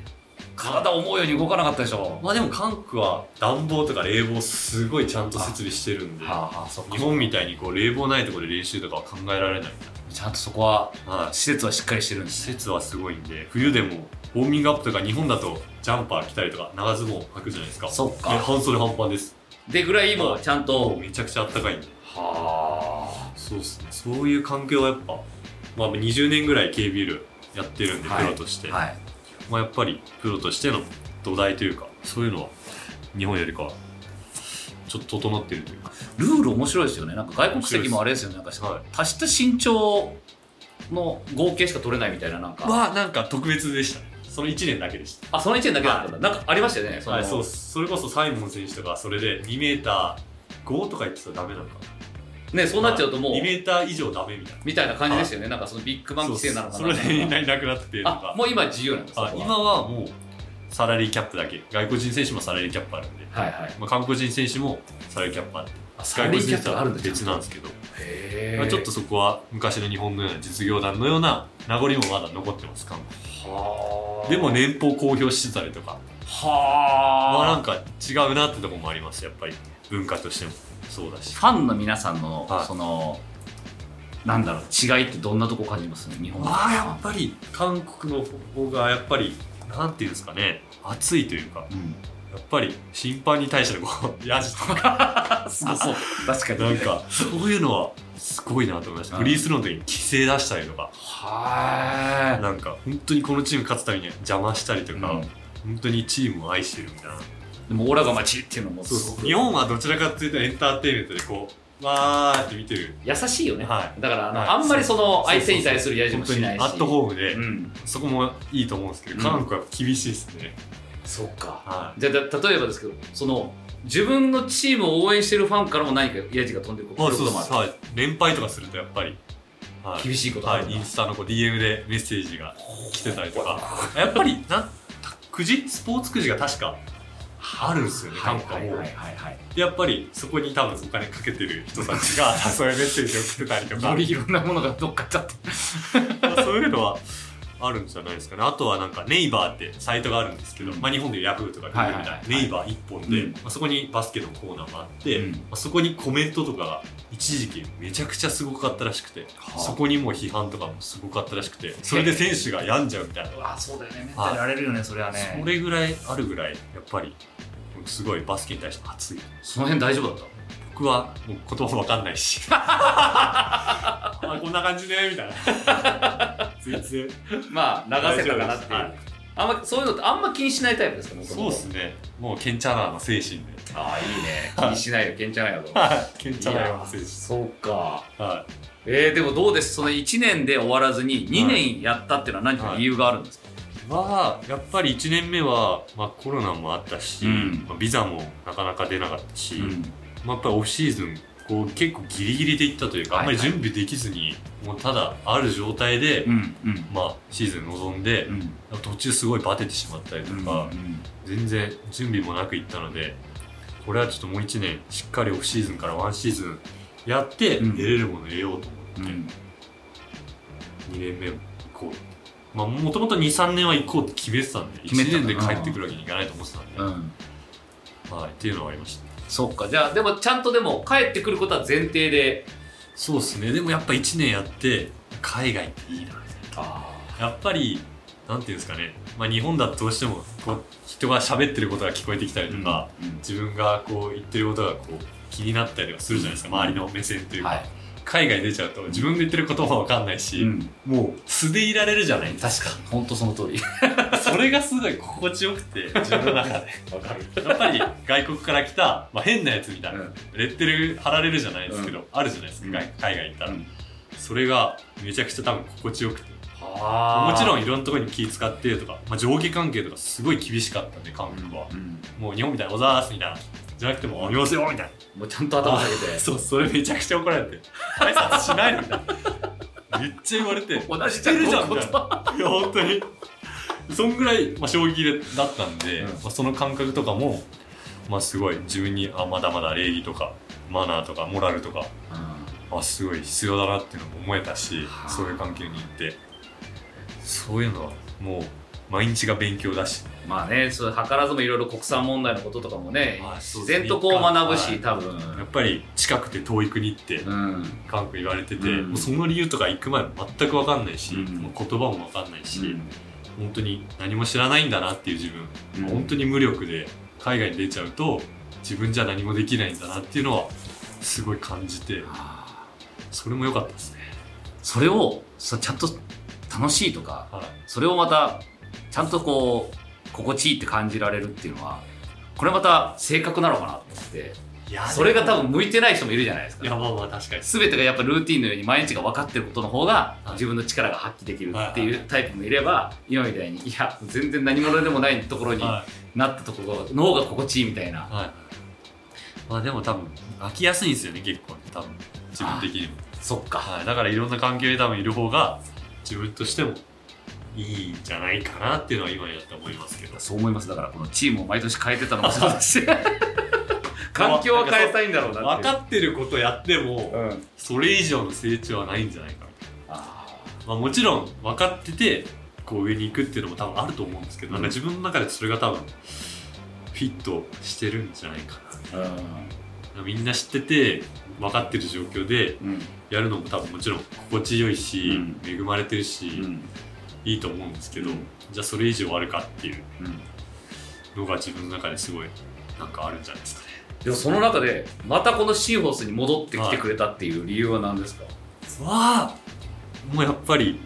体思うように動かなかったでしょ。まあでも韓国は暖房とか冷房すごいちゃんと設備してるんで日本みたいにこう冷房ないところで練習とかは考えられない。ちゃんとそこははい施設はしっかりしてるんです施設はすごいんで冬でもウォーミングアップとか日本だとジャンパー着たりとか長ズボン履くじゃないですか。そっか。で半袖半パンです。でぐらいもちゃんと。めちゃくちゃあったかいんで。はそうですね。そういう環境はやっぱ、まあ、20年ぐらい K ビルやってるんで、はい。プロとして、あはいまあ、やっぱりプロとしての土台というかそういうのは日本よりかはちょっと整ってるというか。ルール面白いですよね。なんか外国籍もあれですよね。なんかはい。足した身長の合計しか取れないみたいななんか。はなんか特別でした。ねその1年だけでした。あその1年だけだったんだ。なんかありましたよねその。はい、そうそれこそサイモン選手とかそれで2メーター5とか言ってたらダメなのかねそうなっちゃうともう。2メーター以上ダメみたいな。みたいな感じですよね。なんかそのビッグバン規制なのかな。それでみんなになくなってとあかもう今自由なんですあ今はもうサラリーキャップだけ。外国人選手もサラリーキャップあるんで、はいはい。まあ、韓国人選手もサラリーキャップあってあサラリーキャップがあるんだ別なんですけど、へまあ、ちょっとそこは昔の日本のような実業団のような名残もまだ残ってます韓国。はあ。でも年俸公表してたりとか。はあ。まあなんか違うなってとこもありますやっぱり。文化としてもそうだし。ファンの皆さんの、はい。そのなんだろう違いってどんなとこ感じます日本の。ああやっぱり韓国の方がやっぱりなんていうんですかね熱いというかうん。やっぱり審判に対してのこう ヤジとか。そうそう確かに。なんかそういうのはすごいなと思いました。うん。フリースローの時に規制出したりとか。はなんか本当にこのチーム勝つために邪魔したりとか、うん。本当にチームを愛してるみたいなでもオラが町っていうのも。日本はどちらかというとエンターテインメントでこうわーって見てる。優しいよね、はい。だからあの、はい。あんまりそのそう相手に対するやじもしないし。アットホームで、うん。そこもいいと思うんですけど、うん。韓国は厳しいですね、そっか。はじゃ例えばですけどその自分のチームを応援してるファンからも何かやじが飛んでくるい、こともある。はい、連敗とかするとやっぱり、はい。厳しいことあるんだはい、インスタのこう DM でメッセージが来てたりとか。やっぱりなんくじスポーツくじが確かあるんですよねはい韓国はもうはいはい。はいは。いでやっぱりそこに多分お金かけてる人たちが そういうメッセージを送ってたりとか。よりいろんなものがどっか行っちゃって。まあそういうのはあるんじゃないですかね。あとはなんかネイバーってサイトがあるんですけど、うん。まあ、日本でヤフーとかはい Google みたいな。はいはいネイバー一本で、うん。まあ、そこにバスケのコーナーがあって、うん。まあ、そこにコメントとかが一時期めちゃくちゃすごかったらしくて、はあ。そこにも批判とかもすごかったらしくてそれで選手が病んじゃうみたいな。うわそうだよね。メンタルやれるよねそれはね。それぐらいあるぐらいやっぱりすごいバスケに対して熱い。その辺大丈夫だっ僕はもう言葉わかんないし。あこんな感じねみたいな。全然。たまあ流せたかなっていう、はい。あんまそういうのってあんま気にしないタイプですか？そうですね。もうケンチャナーの精神で。ああいいね。気にしないよ。ケンちゃんやとはい。ケンチャナーいやの精神。そうか。はえー、でもどうです？その1年で終わらずに2年やったっていうのは何か理由があるんですか、いはやっぱり1年目は、まあ、コロナもあったし、うん。まあ、ビザもなかなか出なかったし、うん。まあ、やっぱりオフシーズンこう結構ギリギリでいったというか、あんまり準備できずにもうただある状態で、うんうん。まあ、シーズン臨んで、うん。途中すごいバテてしまったりとか、全然準備もなく行ったのでこれはちょっともう1年しっかりオフシーズンからワンシーズンやってうん。得れるものを得ようとうん思って、2年目行こうまあもともと23年は行こうって決めてたんで1決めてた年で帰ってくるわけにいかないと思ってたんで、うん。うんはい、っていうのはありました。そっか。じゃあでもちゃんとでも帰ってくることは前提で。そうですね。でもやっぱ1年やって海外っていいな。あやっぱりなんていうんですかね、まあ、日本だとどうしてもこう人が喋ってることが聞こえてきたりとか、自分がこう言ってることがこう気になったりとかするじゃないですか、周りの目線というか、はい、海外出ちゃうと自分で言ってる言葉わかんないし、うん、もう。素でいられるじゃない？確か。に本当その通り。か それがすごい心地よくて自分の中で。わかる。やっぱり外国から来た、まあ、変なやつみたいな、うん。レッテル貼られるじゃないですけど、うあるじゃないですか、海外行ったら、うん。それがめちゃくちゃ多分心地よくて。あもちろんいんろんなところに気使ってとか、まあ、上下関係とかすごい厳しかったんで韓国は、うん。もう日本みたいな「おざーす」みたいなじゃなくても「ありますよ」みたいもうちゃんと頭な下げて。そうそれめちゃくちゃ怒られて。挨拶しないのみたいな。めっちゃ言われて。同じじゃんみたい言な。いや本当に。そんぐらい、まあ、衝撃でだったんで、うん。まあ、その感覚とかも、まあ、すごい自分にあまだまだ礼儀とかマナーとかモラルとかあすごい必要だなっていうのも思えたしはあ。そういう環境に行って。そういうのはもう毎日が勉強だし。まあねそう図らずもいろいろ国産問題のこととかもね自然とこう学ぶし、はい。多分。やっぱり近くて遠い国ってうん。韓国言われてて、うん。もうその理由とか行く前全く分かんないし、うん。もう言葉も分かんないし、うん。本当に何も知らないんだなっていう自分、うん。本当に無力で海外に出ちゃうと自分じゃ何もできないんだなっていうのはすごい感じて。それも良かったですね。それをさちゃんと楽しいとかはい。それをまたちゃんとこう心地いいって感じられるっていうのはこれまた性格なのかなと思っていやそれが多分向いてない人もいるじゃないですか。いやまあまあ確かに。全てがやっぱルーティンのように毎日が分かってることの方がはい。自分の力が発揮できるってはいいうタイプもいれば今みたいにいや全然何者でもないところにはなったところ脳が心地いいみたいな。いはい。まあでも多分飽きやすいんですよね結構ね多分。自分的にも、そっか。はい、だからいろんな環境に多分いる方が自分としてもいいんじゃないかなっていうのは今やって思いますけど。そう思います。だからこのチームを毎年変えてたのもそうだし。環境は変えたいんだろうな分かってることやってもうん。それ以上の成長はないんじゃないかまあ、もちろん分かっててこう上に行くっていうのも多分あると思うんですけど、なんか自分の中でそれが多分フィットしてるんじゃないかーなみんな知ってて分かってる状況でうんうん。やるのも多分もちろん心地よいし、うん。恵まれてるし、うんいいと思うんですけど、うんじゃあそれ以上あるかっていううん。のが自分の中ですごいなんかあるんじゃないですかね。でもその中でまたこのシーホースに戻ってきてくれたっていう理由は何ですか、わあもうやっぱり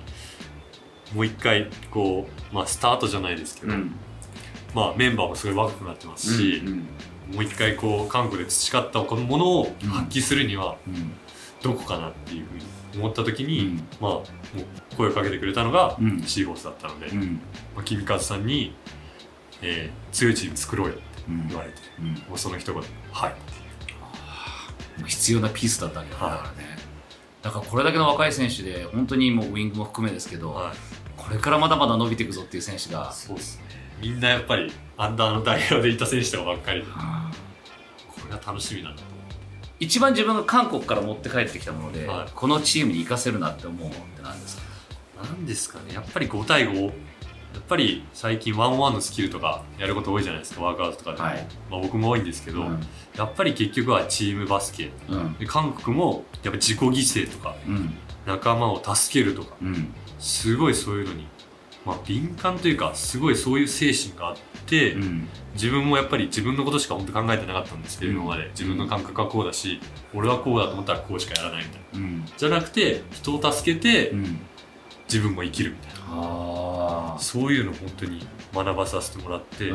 もう一回こうまあスタートじゃないですけど、ん。まあ、メンバーもすごい若くなってますし、うんもう一回こう韓国で培ったこのものを発揮するにはうん。どこかなっていうふうに思った時に、うん。まあもう声をかけてくれたのがうん。シーホースだったので、うん。まあ、君和さんに、えー強いチーム作ろうよってうん。言われて、うん。もうその一言はいもう。必要なピースだったわけだからはねだからこれだけの若い選手で本当にもうウイングも含めですけど、はい。これからまだまだ伸びていくぞっていう選手が、そうですね。みんなやっぱりアンダーの代表でいた選手とかばっかりで。これが楽しみなんだと一番自分が韓国から持って帰ってきたもので、はい。このチームに活かせるなって思うのって何ですか？なんですかね。やっぱり5対5やっぱり最近ワンワンのスキルとかやること多いじゃないですか。ワークアウトとかで。も、はい。まあ、僕も多いんですけど、うん。やっぱり結局はチームバスケ。うん。で韓国もやっぱ自己犠牲とかうん。仲間を助けるとか。うん。すごいそういうのに、まあ、敏感というかすごいそういう精神があって、うん。自分もやっぱり自分のことしか本当考えてなかったんですけど、うん今まで自分の感覚はこうだし俺はこうだと思ったらこうしかやらないみたいな。うん。じゃなくて人を助けてうん。自分も生きるみたいな。あそういうの本当に学ばさせてもらって、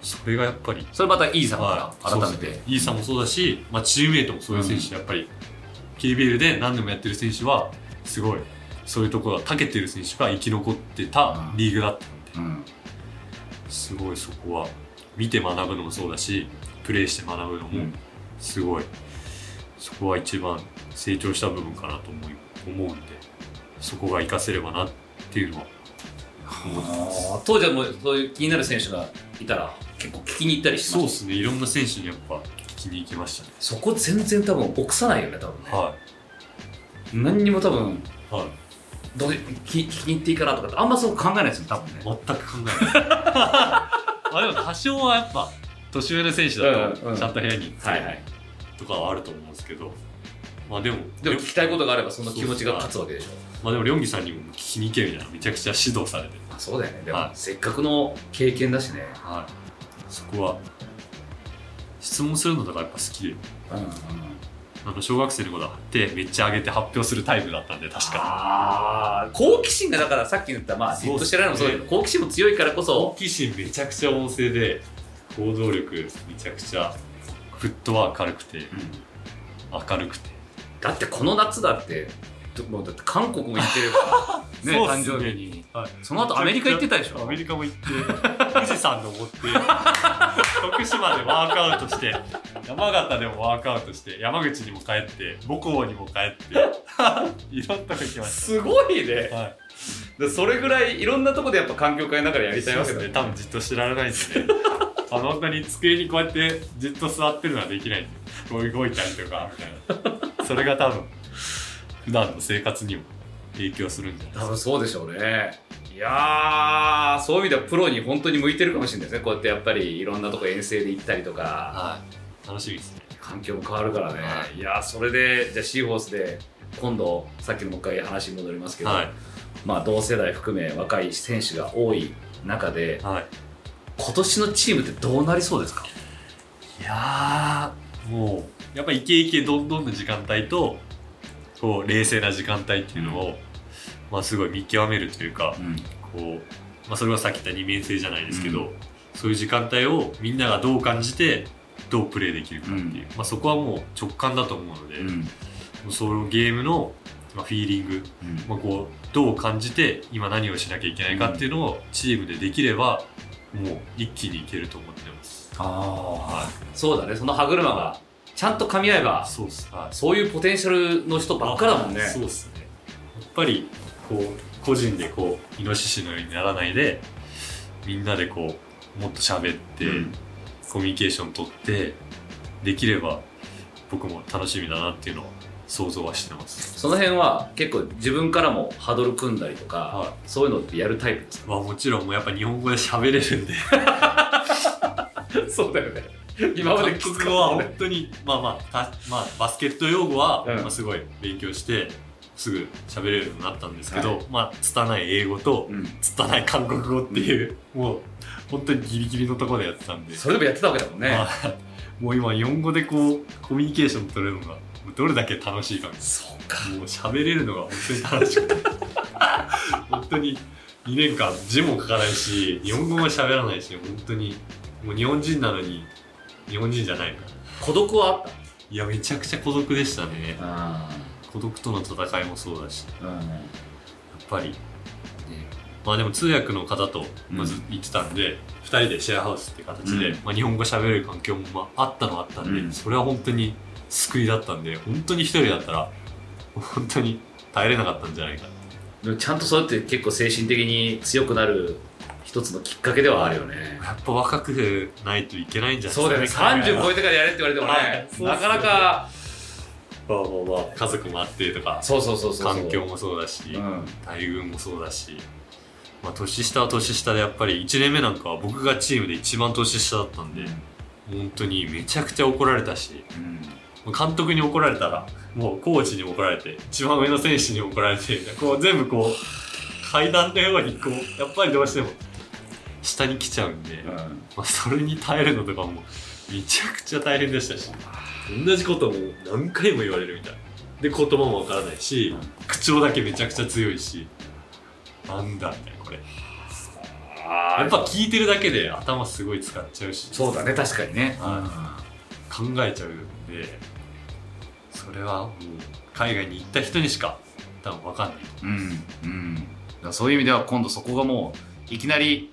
それがやっぱりそれまたイーさんはい。から改めて、イーさんもそうだし、まあ、チームメイトもそういう選手、やっぱり KBL で何でもやってる選手はすごいそういうところが長けてる選手が生き残ってたリーグだったんで、うんすごいそこは見て学ぶのもそうだしプレーして学ぶのもすごい、そこは一番成長した部分かなと思い思うんでそこが活かせればなっていうのは思ってます。あー。当時はもうそういう気になる選手がいたら結構聞きに行ったりしましたそうですね。いろんな選手にやっぱ聞きに行きましたね。そこ全然多分臆さないよね多分ね、は何にも多分いはいどう聞聞きに行っていいかなとかってあんまそう考えないですよ多分ね。全く考えない。まあでも多少はやっぱ年上の選手だとちゃんと部屋に行ってはいはい。とかはあると思うんですけど。まあでもでも聞きたいことがあればその気持ちが勝つわけでしょ。まあでもリョンギさんにも聞きに行けみたいなめちゃくちゃ指導されてあそうだよね。でも、はい。せっかくの経験だしね。はい。そこは質問するのとかやっぱ好きで。うんうんあの小学生の子だってめっちゃ上げて発表するタイプだったんで確か。ああ好奇心がだからさっき言ったまあじっとしてられるのもそうだけど好奇心も強いからこ好そ奇心めちゃくちゃ旺盛で行動力めちゃくちゃフットワーク軽くて明るくて。だってこの夏だってどもうだって韓国も行ってれば ね誕生日に。はい。その後アメリカ行ってたでしょ？アメリカも行って富士山登って 徳島でワークアウトして山形でもワークアウトして山口にも帰って母校にも帰って いろんなとこ行きましすごいね。たはい。でそれぐらいいろんなとこでやっぱ環境変えながらやりたいわけだ。そうですね。多分じっとしてられないんで。ねあの本当に机にこうやってじっと座ってるのはできない。んでこう動いたりとかみたいな。それが多分普段の生活にも影響するんじゃないですか？多分そうでしょうね。いやーそういう意味ではプロに本当に向いてるかもしれないですねこうやってやっぱりいろんなとこ遠征で行ったりとか。はい。楽しみですね。環境も変わるからね、、はい。やーそれでじゃあシーホースで今度さっきのもう一回話に戻りますけど、はい。まあ同世代含め若い選手が多い中ではい。今年のチームってどうなりそうですか？いやーもうやっぱイケイケどんどんの時間帯とこう冷静な時間帯っていうのを、まあすごい見極めるというかうん。こう、まあ、それはさっき言った二面性じゃないですけど、うそういう時間帯をみんながどう感じてどうプレーできるかっていう、うん。まあ、そこはもう直感だと思うので、うん。もうそのゲームの、まあ、フィーリング、まあ、こうどう感じて今何をしなきゃいけないかっていうのをチームでできればもう一気にいけると思ってます。ああ、はい。そうだね。その歯車がちゃんと噛み合えばそうっす、はい。そういうポテンシャルの人ばっかだもんね。あそうですね。やっぱりこう個人でこうイノシシのようにならないでみんなでこうもっと喋って、うん。コミュニケーション取ってできれば僕も楽しみだなっていうのを想像はしてます。その辺は結構自分からもハードル組んだりとか、はそういうのってやるタイプですまあもちろんもうやっぱ日本語で喋れるんで。か そうだよね 今まで韓国語は本当にまあまあたまあバスケット用語は、うん。まあ、すごい勉強してすぐ喋れるようになったんですけど、はい。まあ拙い英語とうん。拙い韓国語っていう、もう本当にギリギリのところでやってたんで、それでもやってたわけだもんね、まあもう今日本語でこうコミュニケーション取れるのがどれだけ楽しいかそうか。もう喋れるのが本当に楽しくて。本当に2年間字も書かないし日本語も喋らないし本当にもう日本人なのに日本人じゃないから。孤独はあっいやめちゃくちゃ孤独でしたね。孤独との戦いもそうだし。やうん。っぱり。ね。まあでも通訳の方とまず行ってたんで、2人でシェアハウスって形で、うん。まあ、日本語喋れる環境もまああったのはあったんで、うん。それは本当に救いだったんで本当に一人だったら本当に耐えれなかったんじゃないかでもちゃんとそうやって結構精神的に強くなる一つのきっかけではあるよね。やっぱ若くないといけないんじゃないそうだよね。ですか30超えてからやれって言われてもはい。ね。なかなかまあまあまあ家族もあってとかそうそうそうそう環境もそうだし、うん。待遇もそうだし、まあ、年下は年下でやっぱり1年目なんかは僕がチームで一番年下だったんで、本当にめちゃくちゃ怒られたしうん。監督に怒られたらもうコーチにも怒られて一番上の選手にも怒られてこう全部こう階段のようにこうやっぱりどうしても下に来ちゃうんで、うん。まあ、それに耐えるのとかもめちゃくちゃ大変でしたし。同じことも何回も言われるみたい。で言葉もわからないし、口調だけめちゃくちゃ強いし。なんだみたいなこれ。あやっぱ聞いてるだけで頭すごい使っちゃうし。そうだね確かにね。考えちゃうんで。それはもう海外に行った人にしか多分分かんない。うんうん。だからそういう意味では今度そこがもういきなり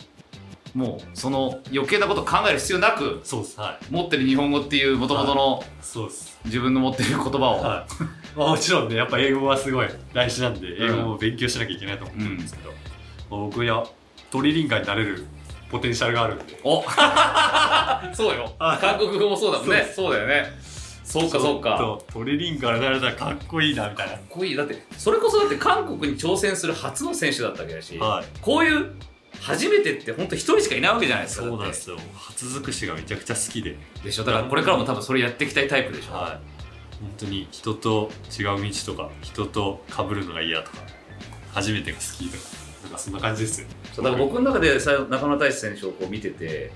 もうその余計なこと考える必要なくそうです。はい。持ってる日本語っていうもともとのそうです。自分の持ってる言葉を、はい。まあ、もちろんねやっぱ英語はすごい大事なんで英語も勉強しなきゃいけないと思ってるんですけど、まあ僕やトリリンガーになれるポテンシャルがあるんで。お！そうよ。はい韓国語もそうだもんね。そうだよね。そうかそう。か。トリリンガーになれたらかっこいいなみたいこいい。だってそれこそだって韓国に挑戦する初の選手だったわけだし、なはい。こういう初めてって本当一人しかいないわけじゃないですか。そうなんですよ。初尽くしがめちゃくちゃ好きで。でしょ？だからこれからも多分それやっていきたいタイプでしょ、はい。本当に人と違う道とか人と被るのが嫌とか初めてが好きとかなんかそんな感じですよ。そうだから僕の中でさ中村大志選手をこう見てて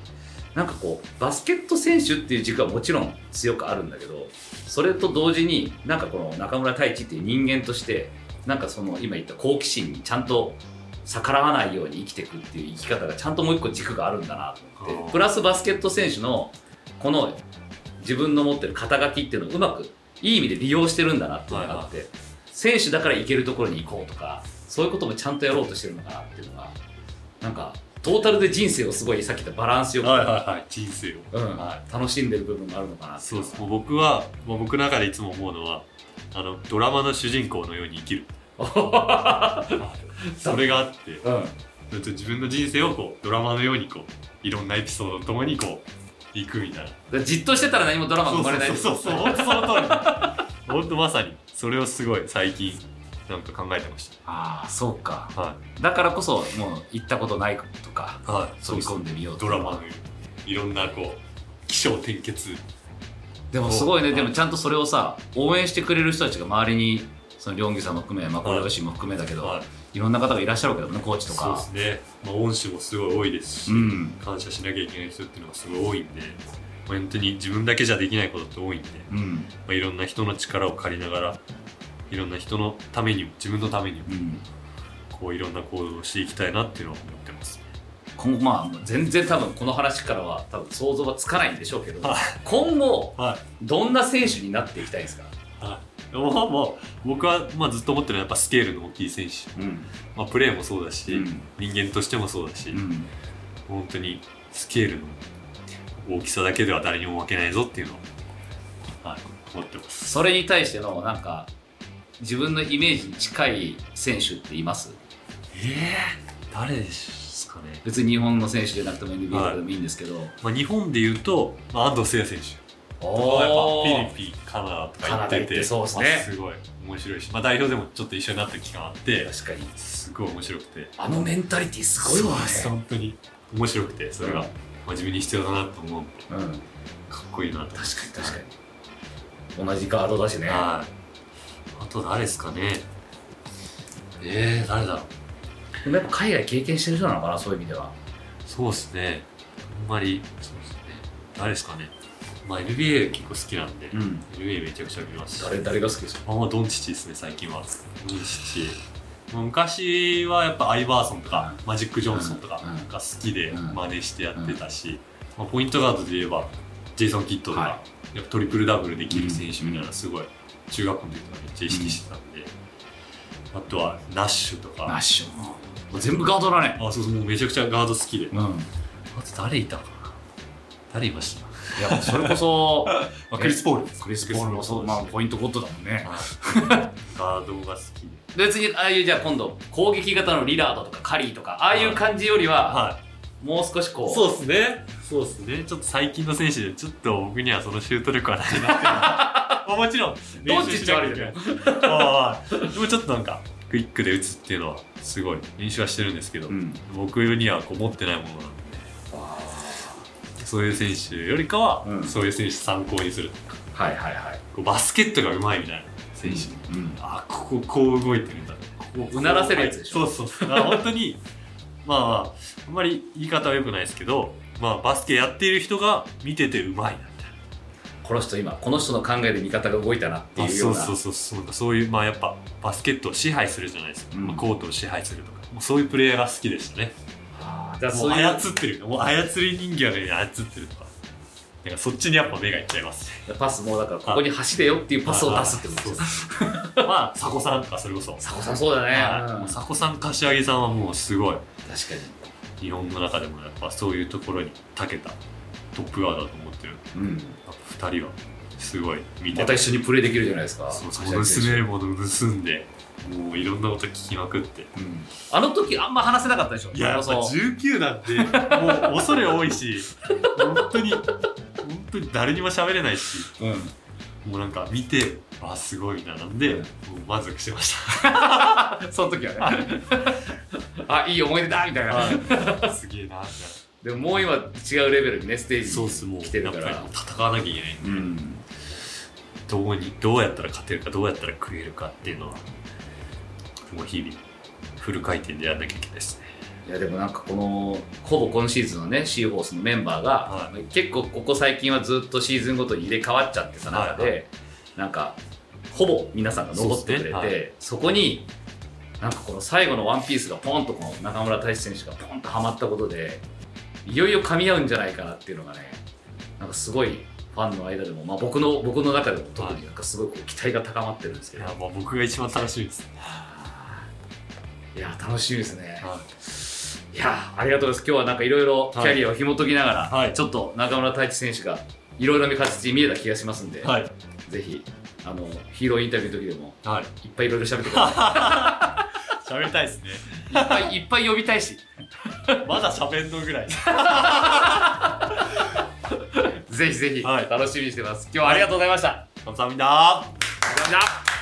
なんかこうバスケット選手っていう軸はもちろん強くあるんだけどそれと同時になんかこの中村太一っていう人間としてなんかその今言った好奇心にちゃんと逆らわないように生きていくっていう生き方がちゃんともう一個軸があるんだなと思ってプラスバスケット選手のこの自分の持ってる肩書きっていうのをうまくいい意味で利用してるんだなっていうのがあって、選手だから行けるところに行こうとかそういうこともちゃんとやろうとしてるのかなっていうのがなんかトータルで人生をすごいさっき言ったバランスよく、はいはいはい。人生を。うん。は楽しんでる部分があるのかなそうです。もう僕は僕の中でいつも思うのはあのドラマの主人公のように生きる それがあってうん。自分の人生をこうドラマのようにこういろんなエピソードとともにこう行くみたいな。でじっとしてたら何もドラマが生まれない。そうそうそうそう本当その通り。本当まさにそれをすごい最近なんか考えてましああそうか。たはだからこそもう行ったことないこととかいはい。飛び込んでみようとドラマのいろんなこう起承転結。でもすごいね。はいでもちゃんとそれをさ応援してくれる人たちが周りにその両義さんも含めまあこれ吉も含めだけど、はい。い、ろんな方がいらっしゃるわけだもんねコーチとそうかですね、まあ、恩師もすごい多いですし、うん。感謝しなきゃいけない人っていうのがすごい多いんで本当に自分だけじゃできないことって多いんで、うん。まあ、いろんな人の力を借りながらいろんな人のためにも自分のためにもうん。こういろんな行動をしていきたいなっていうのは思ってます今後まあ全然多分この話からは多分想像はつかないんでしょうけどはい。今後はい。どんな選手になっていきたいですか？はいもう僕はまあずっと思ってるのはやっぱスケールの大きい選手、うん。まあ、プレーもそうだし、うん。人間としてもそうだし、うん。本当にスケールの大きさだけでは誰にも負けないぞっていうのを、はい、思ってます。それに対してのなんか自分のイメージに近い選手っています？ええ誰ですかね、別に日本の選手じゃなくても NBA とかでもいいんですけど、まあ、日本で言うと、まあ、安藤聖也選手。おとかやっぱーフィリピンカナダとか行ってて。てそうっすね。まあすごい面白いし、まあ、代表でもちょっと一緒になった期間あって確かに。すごい面白くて。あのメンタリティすごいわね。本当に。面白くてそれが、うん。まあ、自分に必要だなと思う。うん。確かかっこいいなとに確かに。同じガードだしね。はい。あと誰ですかね。えー、誰だろう。でもやっぱ海外経験してる人なのかなそういう意味ではそうですねあんまりそうですね誰ですかねまあ NBA 結構好きなんで、ん。NBA めちゃくちゃ見ます。し誰誰が好きですか？あんまドンチッチですね最近は。ドンチッチ。昔はやっぱアイバーソンとか、マジック・ジョンソンとかうん。が好きでうん。真似してやってたし、まあ、ポイントガードで言えばジェイソン・キッドとか、はやっぱトリプルダブルできる選手みたいなのすごい中学校の時からめっちゃ意識してたんで、あとはナッシュとか。ナッシュ。もう全部ガードだね。あそうそうもうめちゃくちゃガード好きで、うん。あと誰いたかな？誰いました？いやそれこそあ クリス・ポールクリス・ポールもそう。まあポイントゴッドだもんね。ガードが好き。で別にああいうじゃあ今度攻撃型のリラードとかカリーとかああいう感じよりははい。もう少しこう。そうですね。そうですね。ちょっと最近の選手で、ちょっと僕にはそのシュート力はないなって もちろん、ドンチッチはあるよね練習しなきゃいでもちょっとなんか、クイックで打つっていうのは、すごい練習はしてるんですけど、うん。僕にはこう持ってないものなんで、そういう選手よりかは、うん。そういう選手参考にする。はいはいはい。こうバスケットが上手いみたいな選手。うんあ、こここう動いてるんだ。ここうならせるやつでしょ。そうそう。そう。あ本当に、まあまあ、あんまり言い方は良くないですけど、まあバスケやっている人が見てて上手いなみたいな。この人今この人の考えで味方が動いたなっていうような。そうそうそう。そうそういうまあやっぱバスケットを支配するじゃないですか、うん。まあ、コートを支配するとか。もうそういうプレイヤーが好きでしたねもう操ってるもう操り人形のように操ってるとか。なんかそっちにやっぱ目がいっちゃいます。ねパスもうだからここに走れよっていうパスを出すってことですまあ佐古さんとかそれこそ。佐古さんそうだね、はい。うん佐古さん柏木さんはもうすごい。確かに。日本の中でもやっぱそういうところに長けたトップガードだと思ってる。うん。やっぱ2人はすごい見てまた一緒にプレーできるじゃないですか。そうそう。盗めるものを盗んでもういろんなこと聞きまくって。うん。あの時あんま話せなかったでしょ。いややっぱそう19なんてもう恐れ多いし本当に本当に誰にも喋れないし。うん。もうなんか見てあすごいみたいなんで、もう満足してました。その時はね。あいい思い出だみたいな。すげえなみたいでももう今違うレベルにねステーなジそうっすもう来てるから。戦わなきゃいけないんで、うん。どうにどうやったら勝てるかどうやったら食えるかっていうのはもう日々フル回転でやらなきゃいけないですね。いやでもなんかこのほぼ今シーズンのねシーホースのメンバーが、は結構ここ最近はずっとシーズンごとに入れ替わっちゃってた中で、はい。はなんかほぼ皆さんが残ってくれてそ,、そうですね。こになんかこの最後のワンピースがポンとこの中村太地選手がポンとはまったことでいよいよ噛み合うんじゃないかなっていうのがねなんかすごいファンの間でも、まあ、僕の僕の中でも特になんかすごいこう期待が高まってるんですけど、いやもう僕が一番楽しみですいや楽しみですね。はいやありがとうございます今日はなんかいろいろキャリアを紐解きながら、はいちょっと中村太地選手がいろいろな形に見えた気がしますんで、はいぜひあのヒーローインタビューの時でもはいいっぱいいろいろ喋ってくださ喋りたいですねいいっぱいいっぱい呼びたいしまだ喋んのぐらいぜひぜひはい楽しみにしてます、今日はありがとうございました、ありがとう감사합니다 ございました